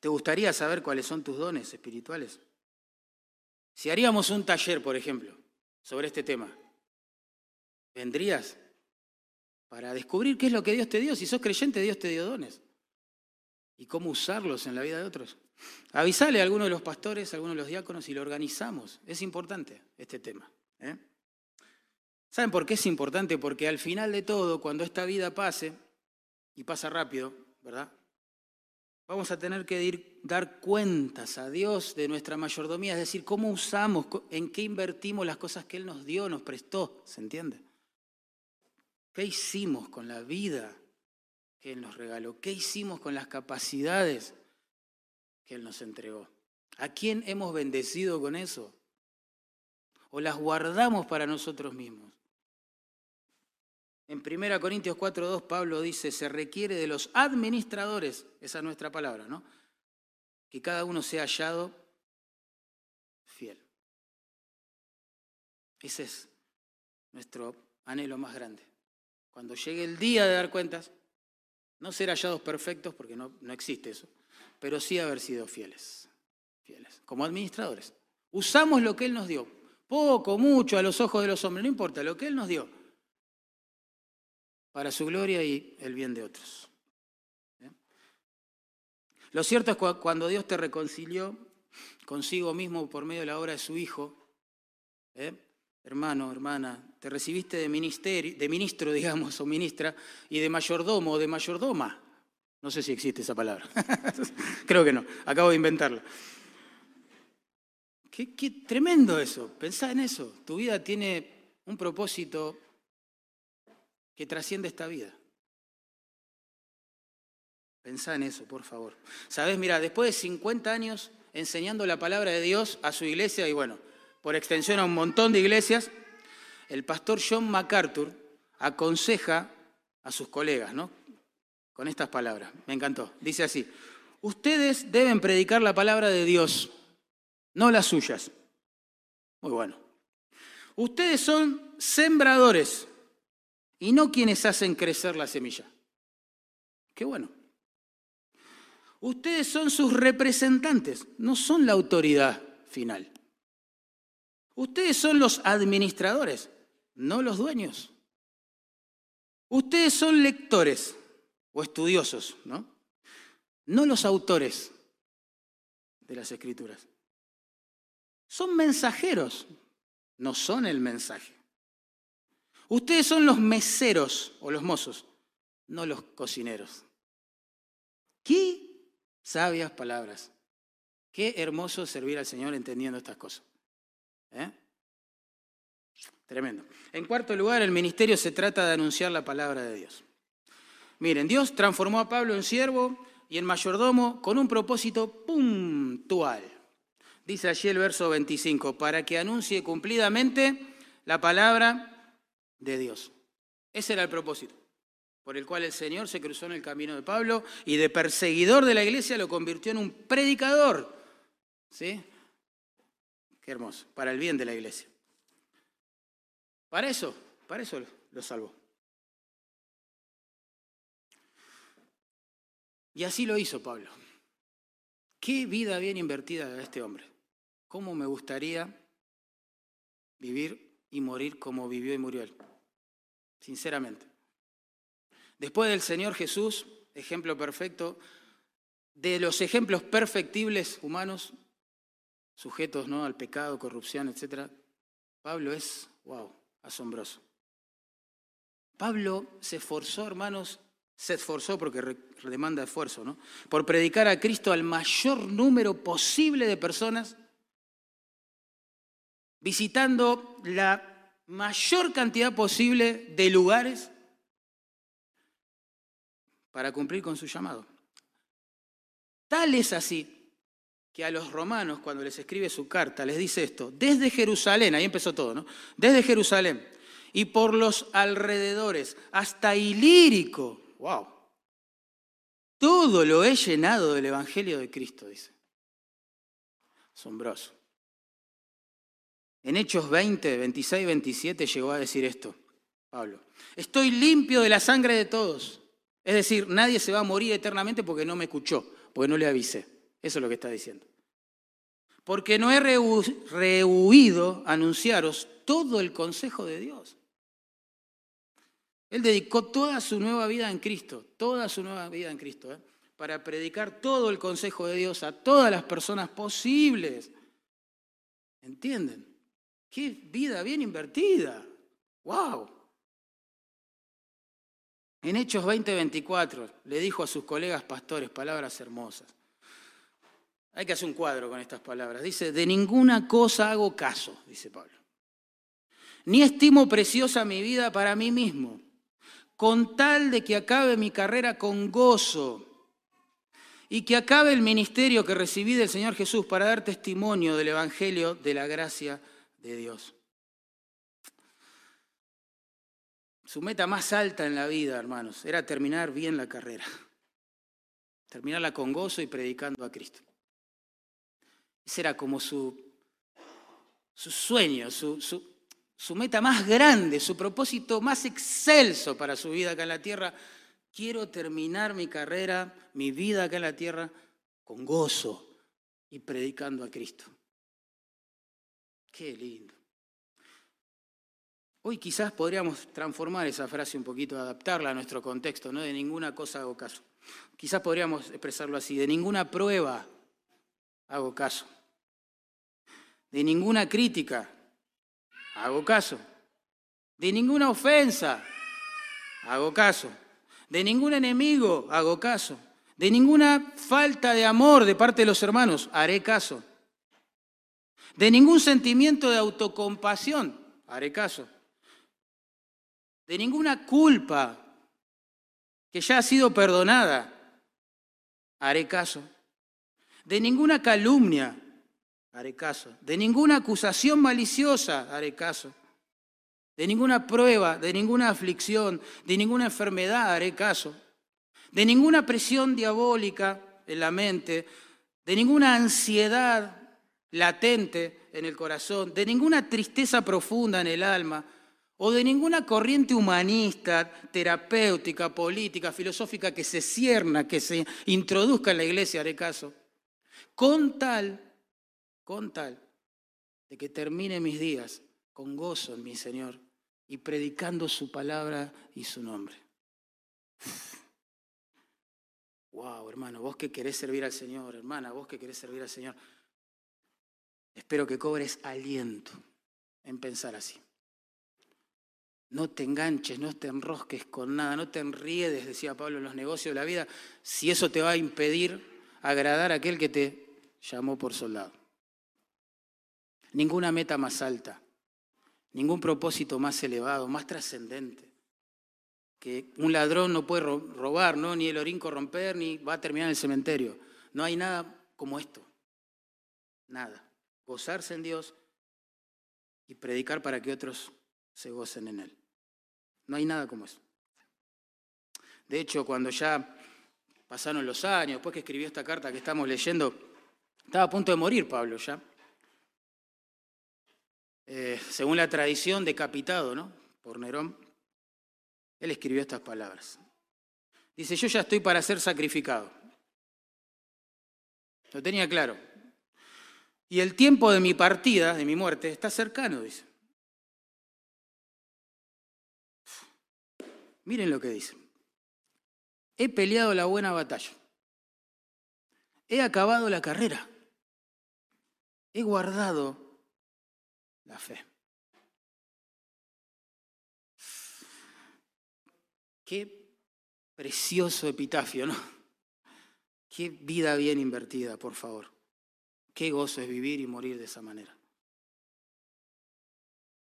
¿Te gustaría saber cuáles son tus dones espirituales? Si haríamos un taller, por ejemplo, sobre este tema, ¿vendrías para descubrir qué es lo que Dios te dio? Si sos creyente, Dios te dio dones. ¿Y cómo usarlos en la vida de otros? Avisale a alguno de los pastores, a alguno de los diáconos y lo organizamos. Es importante este tema. ¿eh? ¿Saben por qué es importante? Porque al final de todo, cuando esta vida pase, y pasa rápido, ¿verdad? Vamos a tener que dar cuentas a Dios de nuestra mayordomía, es decir, cómo usamos, en qué invertimos las cosas que Él nos dio, nos prestó, ¿se entiende? ¿Qué hicimos con la vida que Él nos regaló? ¿Qué hicimos con las capacidades que Él nos entregó? ¿A quién hemos bendecido con eso? ¿O las guardamos para nosotros mismos? En 1 Corintios 4.2 Pablo dice, se requiere de los administradores, esa es nuestra palabra, ¿no? Que cada uno sea hallado fiel. Ese es nuestro anhelo más grande. Cuando llegue el día de dar cuentas, no ser hallados perfectos, porque no, no existe eso, pero sí haber sido fieles, fieles, como administradores. Usamos lo que Él nos dio, poco, mucho, a los ojos de los hombres, no importa, lo que Él nos dio para su gloria y el bien de otros. Lo cierto es que cuando Dios te reconcilió consigo mismo por medio de la obra de su Hijo, ¿eh? hermano, hermana, te recibiste de, ministerio, de ministro, digamos, o ministra, y de mayordomo o de mayordoma. No sé si existe esa palabra. Creo que no, acabo de inventarla. Qué, qué tremendo eso, pensá en eso. Tu vida tiene un propósito que trasciende esta vida. Pensá en eso, por favor. Sabes, mira, después de 50 años enseñando la palabra de Dios a su iglesia y bueno, por extensión a un montón de iglesias, el pastor John MacArthur aconseja a sus colegas, ¿no? Con estas palabras. Me encantó. Dice así: Ustedes deben predicar la palabra de Dios, no las suyas. Muy bueno. Ustedes son sembradores y no quienes hacen crecer la semilla. Qué bueno. Ustedes son sus representantes, no son la autoridad final. Ustedes son los administradores, no los dueños. Ustedes son lectores o estudiosos, ¿no? No los autores de las escrituras. Son mensajeros, no son el mensaje. Ustedes son los meseros o los mozos, no los cocineros. Qué sabias palabras. Qué hermoso servir al Señor entendiendo estas cosas. ¿Eh? Tremendo. En cuarto lugar, el ministerio se trata de anunciar la palabra de Dios. Miren, Dios transformó a Pablo en siervo y en mayordomo con un propósito puntual. Dice allí el verso 25, para que anuncie cumplidamente la palabra de Dios. Ese era el propósito por el cual el Señor se cruzó en el camino de Pablo y de perseguidor de la iglesia lo convirtió en un predicador. ¿Sí? Qué hermoso, para el bien de la iglesia. Para eso, para eso lo salvó. Y así lo hizo Pablo. Qué vida bien invertida de este hombre. ¿Cómo me gustaría vivir y morir como vivió y murió él? Sinceramente. Después del Señor Jesús, ejemplo perfecto, de los ejemplos perfectibles humanos, sujetos ¿no? al pecado, corrupción, etc., Pablo es, wow, asombroso. Pablo se esforzó, hermanos, se esforzó porque demanda esfuerzo, ¿no? Por predicar a Cristo al mayor número posible de personas, visitando la mayor cantidad posible de lugares para cumplir con su llamado. Tal es así que a los romanos, cuando les escribe su carta, les dice esto, desde Jerusalén, ahí empezó todo, ¿no? Desde Jerusalén y por los alrededores hasta Ilírico, wow, todo lo he llenado del Evangelio de Cristo, dice. Asombroso. En Hechos 20, 26 y 27 llegó a decir esto, Pablo. Estoy limpio de la sangre de todos. Es decir, nadie se va a morir eternamente porque no me escuchó, porque no le avisé. Eso es lo que está diciendo. Porque no he rehuido anunciaros todo el consejo de Dios. Él dedicó toda su nueva vida en Cristo, toda su nueva vida en Cristo, ¿eh? para predicar todo el consejo de Dios a todas las personas posibles. ¿Entienden? Qué vida bien invertida. ¡Wow! En Hechos 20:24 le dijo a sus colegas pastores palabras hermosas. Hay que hacer un cuadro con estas palabras. Dice, de ninguna cosa hago caso, dice Pablo. Ni estimo preciosa mi vida para mí mismo, con tal de que acabe mi carrera con gozo y que acabe el ministerio que recibí del Señor Jesús para dar testimonio del Evangelio de la gracia de Dios. Su meta más alta en la vida, hermanos, era terminar bien la carrera. Terminarla con gozo y predicando a Cristo. Ese era como su, su sueño, su, su meta más grande, su propósito más excelso para su vida acá en la tierra. Quiero terminar mi carrera, mi vida acá en la tierra, con gozo y predicando a Cristo. Qué lindo. Hoy quizás podríamos transformar esa frase un poquito, adaptarla a nuestro contexto, ¿no? De ninguna cosa hago caso. Quizás podríamos expresarlo así, de ninguna prueba hago caso. De ninguna crítica hago caso. De ninguna ofensa hago caso. De ningún enemigo hago caso. De ninguna falta de amor de parte de los hermanos haré caso. De ningún sentimiento de autocompasión haré caso de ninguna culpa que ya ha sido perdonada, haré caso. De ninguna calumnia, haré caso. De ninguna acusación maliciosa, haré caso. De ninguna prueba, de ninguna aflicción, de ninguna enfermedad, haré caso. De ninguna presión diabólica en la mente, de ninguna ansiedad latente en el corazón, de ninguna tristeza profunda en el alma, o de ninguna corriente humanista, terapéutica, política, filosófica que se cierna, que se introduzca en la iglesia, haré caso, con tal, con tal, de que termine mis días con gozo en mi Señor y predicando su palabra y su nombre. Wow, hermano, vos que querés servir al Señor, hermana, vos que querés servir al Señor, espero que cobres aliento en pensar así. No te enganches, no te enrosques con nada, no te enriedes, decía Pablo en los negocios de la vida, si eso te va a impedir agradar a aquel que te llamó por soldado. Ninguna meta más alta, ningún propósito más elevado, más trascendente. Que un ladrón no puede robar, ¿no? ni el orín corromper, ni va a terminar en el cementerio. No hay nada como esto. Nada. Gozarse en Dios y predicar para que otros se gocen en Él. No hay nada como eso. De hecho, cuando ya pasaron los años, después que escribió esta carta que estamos leyendo, estaba a punto de morir Pablo ya. Eh, según la tradición, decapitado ¿no? por Nerón, él escribió estas palabras. Dice, yo ya estoy para ser sacrificado. Lo tenía claro. Y el tiempo de mi partida, de mi muerte, está cercano, dice. Miren lo que dice. He peleado la buena batalla. He acabado la carrera. He guardado la fe. Qué precioso epitafio, ¿no? Qué vida bien invertida, por favor. Qué gozo es vivir y morir de esa manera.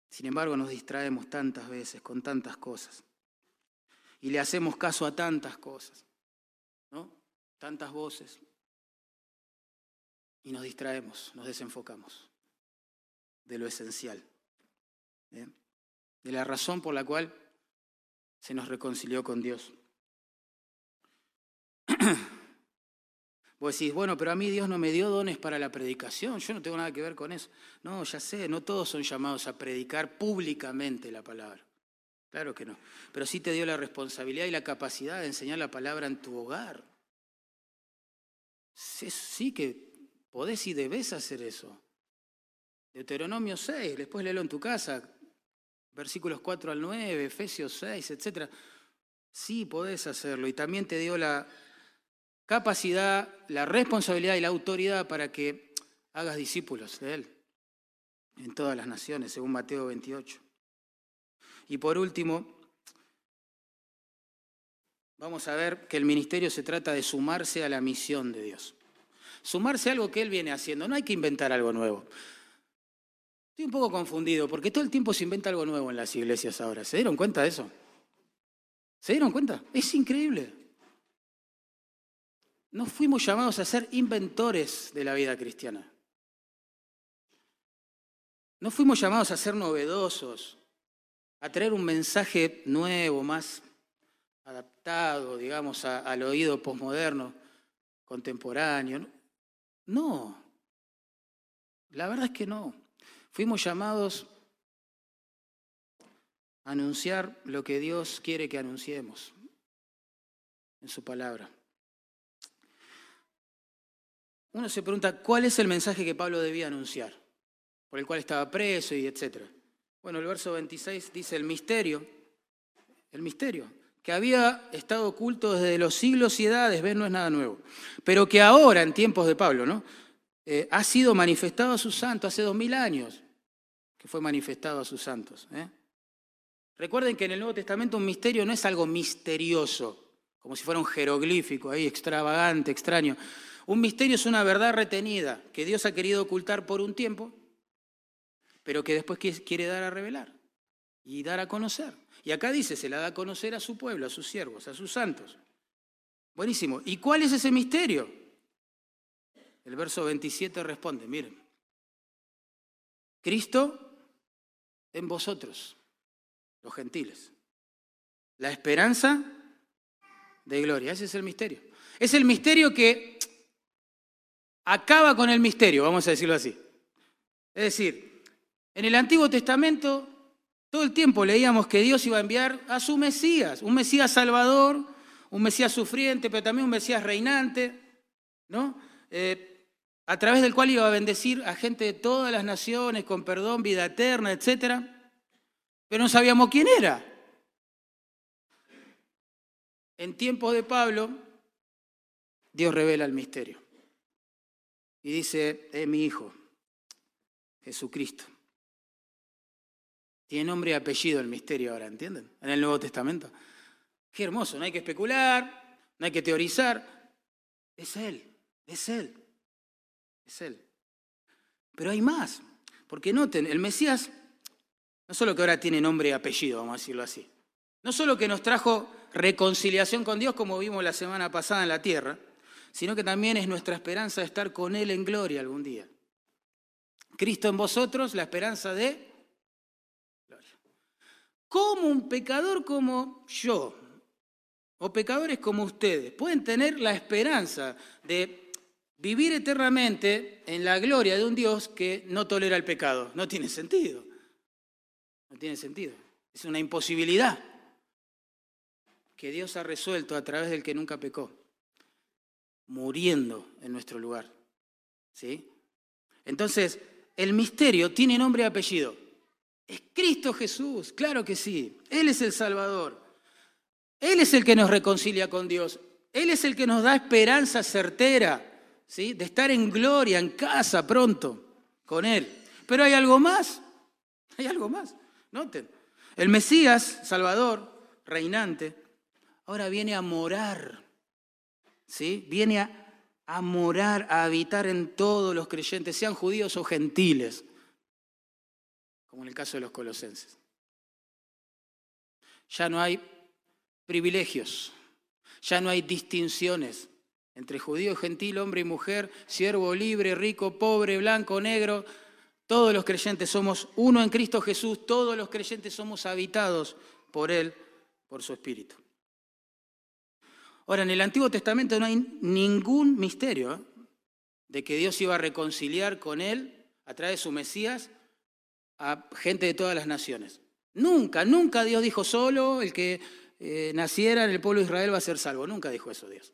Sin embargo, nos distraemos tantas veces con tantas cosas y le hacemos caso a tantas cosas, ¿no? Tantas voces. Y nos distraemos, nos desenfocamos de lo esencial, ¿eh? de la razón por la cual se nos reconcilió con Dios. Vos decís, bueno, pero a mí Dios no me dio dones para la predicación, yo no tengo nada que ver con eso. No, ya sé, no todos son llamados a predicar públicamente la palabra. Claro que no. Pero sí te dio la responsabilidad y la capacidad de enseñar la palabra en tu hogar. Sí, que podés y debes hacer eso. Deuteronomio 6, después léelo en tu casa, versículos 4 al 9, Efesios 6, etc. Sí, podés hacerlo. Y también te dio la capacidad, la responsabilidad y la autoridad para que hagas discípulos de Él en todas las naciones, según Mateo 28. Y por último, vamos a ver que el ministerio se trata de sumarse a la misión de Dios. Sumarse a algo que Él viene haciendo. No hay que inventar algo nuevo. Estoy un poco confundido porque todo el tiempo se inventa algo nuevo en las iglesias ahora. ¿Se dieron cuenta de eso? ¿Se dieron cuenta? Es increíble. No fuimos llamados a ser inventores de la vida cristiana. No fuimos llamados a ser novedosos, a traer un mensaje nuevo, más adaptado, digamos, al oído posmoderno, contemporáneo. No, la verdad es que no. Fuimos llamados a anunciar lo que Dios quiere que anunciemos en su palabra. Uno se pregunta, ¿cuál es el mensaje que Pablo debía anunciar? Por el cual estaba preso y etcétera. Bueno, el verso 26 dice el misterio, el misterio, que había estado oculto desde los siglos y edades, ven, no es nada nuevo, pero que ahora, en tiempos de Pablo, ¿no? Eh, ha sido manifestado a sus santos hace dos mil años que fue manifestado a sus santos. ¿eh? Recuerden que en el Nuevo Testamento un misterio no es algo misterioso, como si fuera un jeroglífico ahí extravagante, extraño. Un misterio es una verdad retenida que Dios ha querido ocultar por un tiempo, pero que después quiere dar a revelar y dar a conocer. Y acá dice, se la da a conocer a su pueblo, a sus siervos, a sus santos. Buenísimo. ¿Y cuál es ese misterio? El verso 27 responde, miren, Cristo en vosotros, los gentiles. La esperanza de gloria, ese es el misterio. Es el misterio que acaba con el misterio, vamos a decirlo así. Es decir, en el Antiguo Testamento todo el tiempo leíamos que Dios iba a enviar a su Mesías, un Mesías salvador, un Mesías sufriente, pero también un Mesías reinante, ¿no? Eh, a través del cual iba a bendecir a gente de todas las naciones con perdón, vida eterna, etc. Pero no sabíamos quién era. En tiempos de Pablo, Dios revela el misterio. Y dice, es mi hijo, Jesucristo. Tiene nombre y apellido el misterio ahora, ¿entienden? En el Nuevo Testamento. Qué hermoso, no hay que especular, no hay que teorizar. Es Él, es Él. Es Él. Pero hay más, porque noten, el Mesías no solo que ahora tiene nombre y apellido, vamos a decirlo así, no solo que nos trajo reconciliación con Dios como vimos la semana pasada en la tierra, sino que también es nuestra esperanza de estar con Él en gloria algún día. Cristo en vosotros, la esperanza de gloria. ¿Cómo un pecador como yo, o pecadores como ustedes, pueden tener la esperanza de vivir eternamente en la gloria de un Dios que no tolera el pecado. No tiene sentido. No tiene sentido. Es una imposibilidad que Dios ha resuelto a través del que nunca pecó, muriendo en nuestro lugar. ¿Sí? Entonces, el misterio tiene nombre y apellido. Es Cristo Jesús, claro que sí. Él es el Salvador. Él es el que nos reconcilia con Dios. Él es el que nos da esperanza certera de estar en gloria, en casa pronto con Él. Pero hay algo más, hay algo más. Noten, el Mesías, Salvador, reinante, ahora viene a morar, ¿sí? Viene a, a morar, a habitar en todos los creyentes, sean judíos o gentiles, como en el caso de los colosenses. Ya no hay privilegios, ya no hay distinciones, entre judío, gentil, hombre y mujer, siervo, libre, rico, pobre, blanco, negro. Todos los creyentes somos uno en Cristo Jesús, todos los creyentes somos habitados por Él, por su Espíritu. Ahora, en el Antiguo Testamento no hay ningún misterio de que Dios iba a reconciliar con Él a través de su Mesías a gente de todas las naciones. Nunca, nunca Dios dijo solo el que eh, naciera en el pueblo de Israel va a ser salvo. Nunca dijo eso Dios.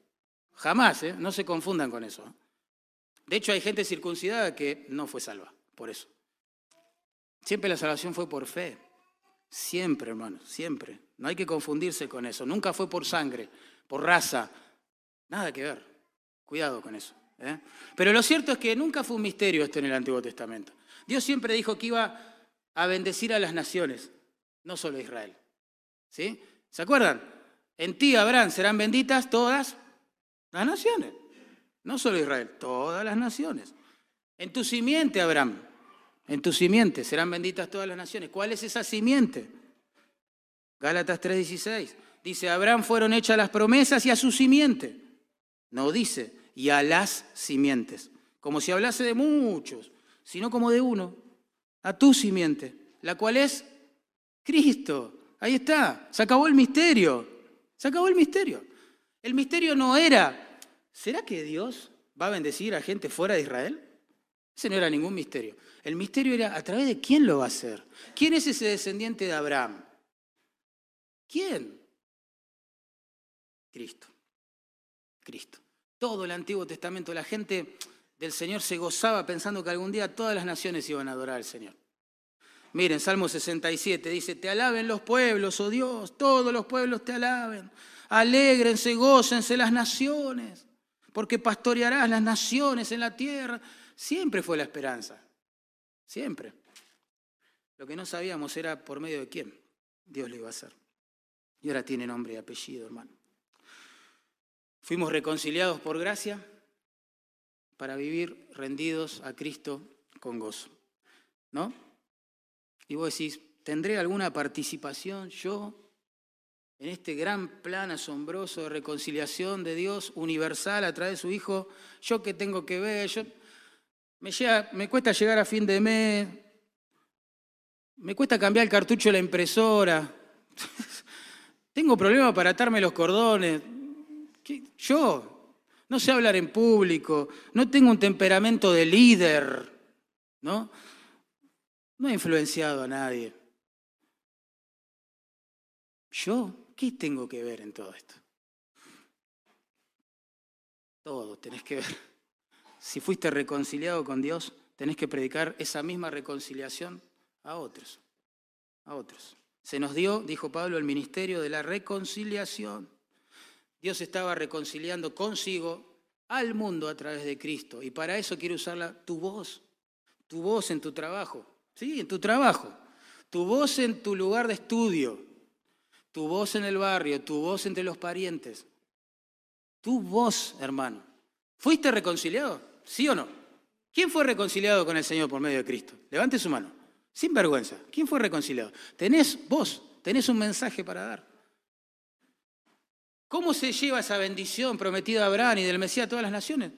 Jamás, ¿eh? no se confundan con eso. ¿eh? De hecho, hay gente circuncidada que no fue salva, por eso. Siempre la salvación fue por fe. Siempre, hermano, siempre. No hay que confundirse con eso. Nunca fue por sangre, por raza. Nada que ver. Cuidado con eso. ¿eh? Pero lo cierto es que nunca fue un misterio esto en el Antiguo Testamento. Dios siempre dijo que iba a bendecir a las naciones, no solo a Israel. ¿Sí? ¿Se acuerdan? En ti, Abraham, serán benditas todas las naciones. No solo Israel, todas las naciones. En tu simiente, Abraham, en tu simiente serán benditas todas las naciones. ¿Cuál es esa simiente? Gálatas 3:16. Dice, a Abraham fueron hechas las promesas y a su simiente. No dice, y a las simientes. Como si hablase de muchos, sino como de uno. A tu simiente, la cual es Cristo. Ahí está, se acabó el misterio. Se acabó el misterio. El misterio no era, ¿será que Dios va a bendecir a gente fuera de Israel? Ese no era ningún misterio. El misterio era a través de quién lo va a hacer. ¿Quién es ese descendiente de Abraham? ¿Quién? Cristo. Cristo. Todo el Antiguo Testamento, la gente del Señor se gozaba pensando que algún día todas las naciones iban a adorar al Señor. Miren, Salmo 67 dice, te alaben los pueblos, oh Dios, todos los pueblos te alaben. Alégrense, gócense las naciones, porque pastorearás las naciones en la tierra. Siempre fue la esperanza, siempre. Lo que no sabíamos era por medio de quién Dios lo iba a hacer. Y ahora tiene nombre y apellido, hermano. Fuimos reconciliados por gracia para vivir rendidos a Cristo con gozo. ¿No? Y vos decís, ¿tendré alguna participación yo en este gran plan asombroso de reconciliación de Dios universal a través de su Hijo? ¿Yo qué tengo que ver? Yo, me, me cuesta llegar a fin de mes, me cuesta cambiar el cartucho de la impresora, tengo problemas para atarme los cordones. Yo no sé hablar en público, no tengo un temperamento de líder, ¿no? No he influenciado a nadie. ¿Yo qué tengo que ver en todo esto? Todo tenés que ver. Si fuiste reconciliado con Dios, tenés que predicar esa misma reconciliación a otros. A otros. Se nos dio, dijo Pablo, el ministerio de la reconciliación. Dios estaba reconciliando consigo al mundo a través de Cristo. Y para eso quiere usar tu voz, tu voz en tu trabajo. Sí, en tu trabajo. Tu voz en tu lugar de estudio. Tu voz en el barrio, tu voz entre los parientes. Tu voz, hermano. ¿Fuiste reconciliado? ¿Sí o no? ¿Quién fue reconciliado con el Señor por medio de Cristo? Levante su mano. Sin vergüenza. ¿Quién fue reconciliado? Tenés vos, tenés un mensaje para dar. ¿Cómo se lleva esa bendición prometida a Abraham y del Mesías a todas las naciones?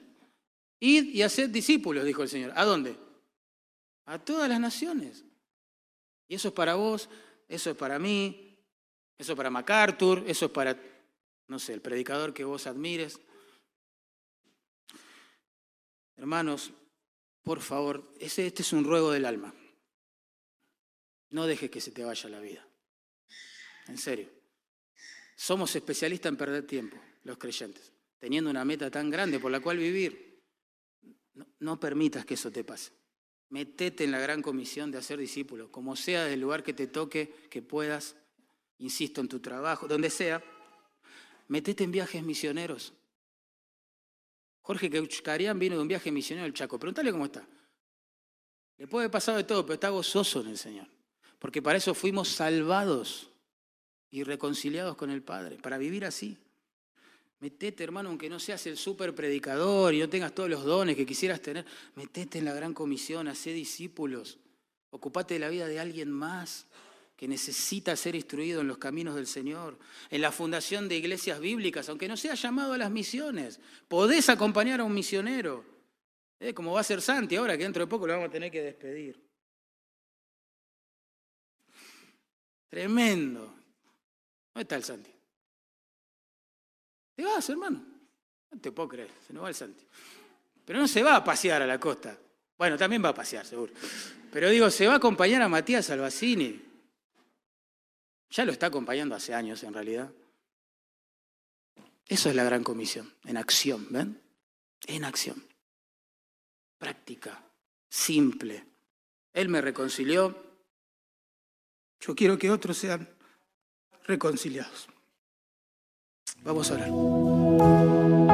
Id y haced discípulos, dijo el Señor. ¿A dónde? A todas las naciones. Y eso es para vos, eso es para mí, eso es para MacArthur, eso es para, no sé, el predicador que vos admires. Hermanos, por favor, este es un ruego del alma. No dejes que se te vaya la vida. En serio. Somos especialistas en perder tiempo, los creyentes, teniendo una meta tan grande por la cual vivir. No, permitas que eso te pase. Metete en la gran comisión de hacer discípulos, como sea del lugar que te toque, que puedas, insisto, en tu trabajo, donde sea. Metete en viajes misioneros. Jorge Keuchkarian vino de un viaje misionero al Chaco. Pregúntale cómo está. Le puede pasar de todo, pero está gozoso en el Señor porque para eso fuimos salvados y reconciliados con el Padre, para vivir así. Metete, hermano, aunque no seas el super predicador y no tengas todos los dones que quisieras tener, metete en la gran comisión, hacé discípulos, ocupate de la vida de alguien más que necesita ser instruido en los caminos del Señor, en la fundación de iglesias bíblicas, aunque no sea llamado a las misiones, podés acompañar a un misionero, ¿eh? como va a ser Santi ahora, que dentro de poco lo vamos a tener que despedir. Tremendo. ¿Dónde está el Santi? Te vas, hermano. No te puedo creer, se nos va el Santi. Pero no se va a pasear a la costa. Bueno, también va a pasear, seguro. Pero digo, se va a acompañar a Matías Albacini. Ya lo está acompañando hace años, en realidad. Eso es la gran comisión, en acción, ¿ven? En acción. Práctica, simple. Él me reconcilió, yo quiero que otros sean reconciliados. Vamos a orar.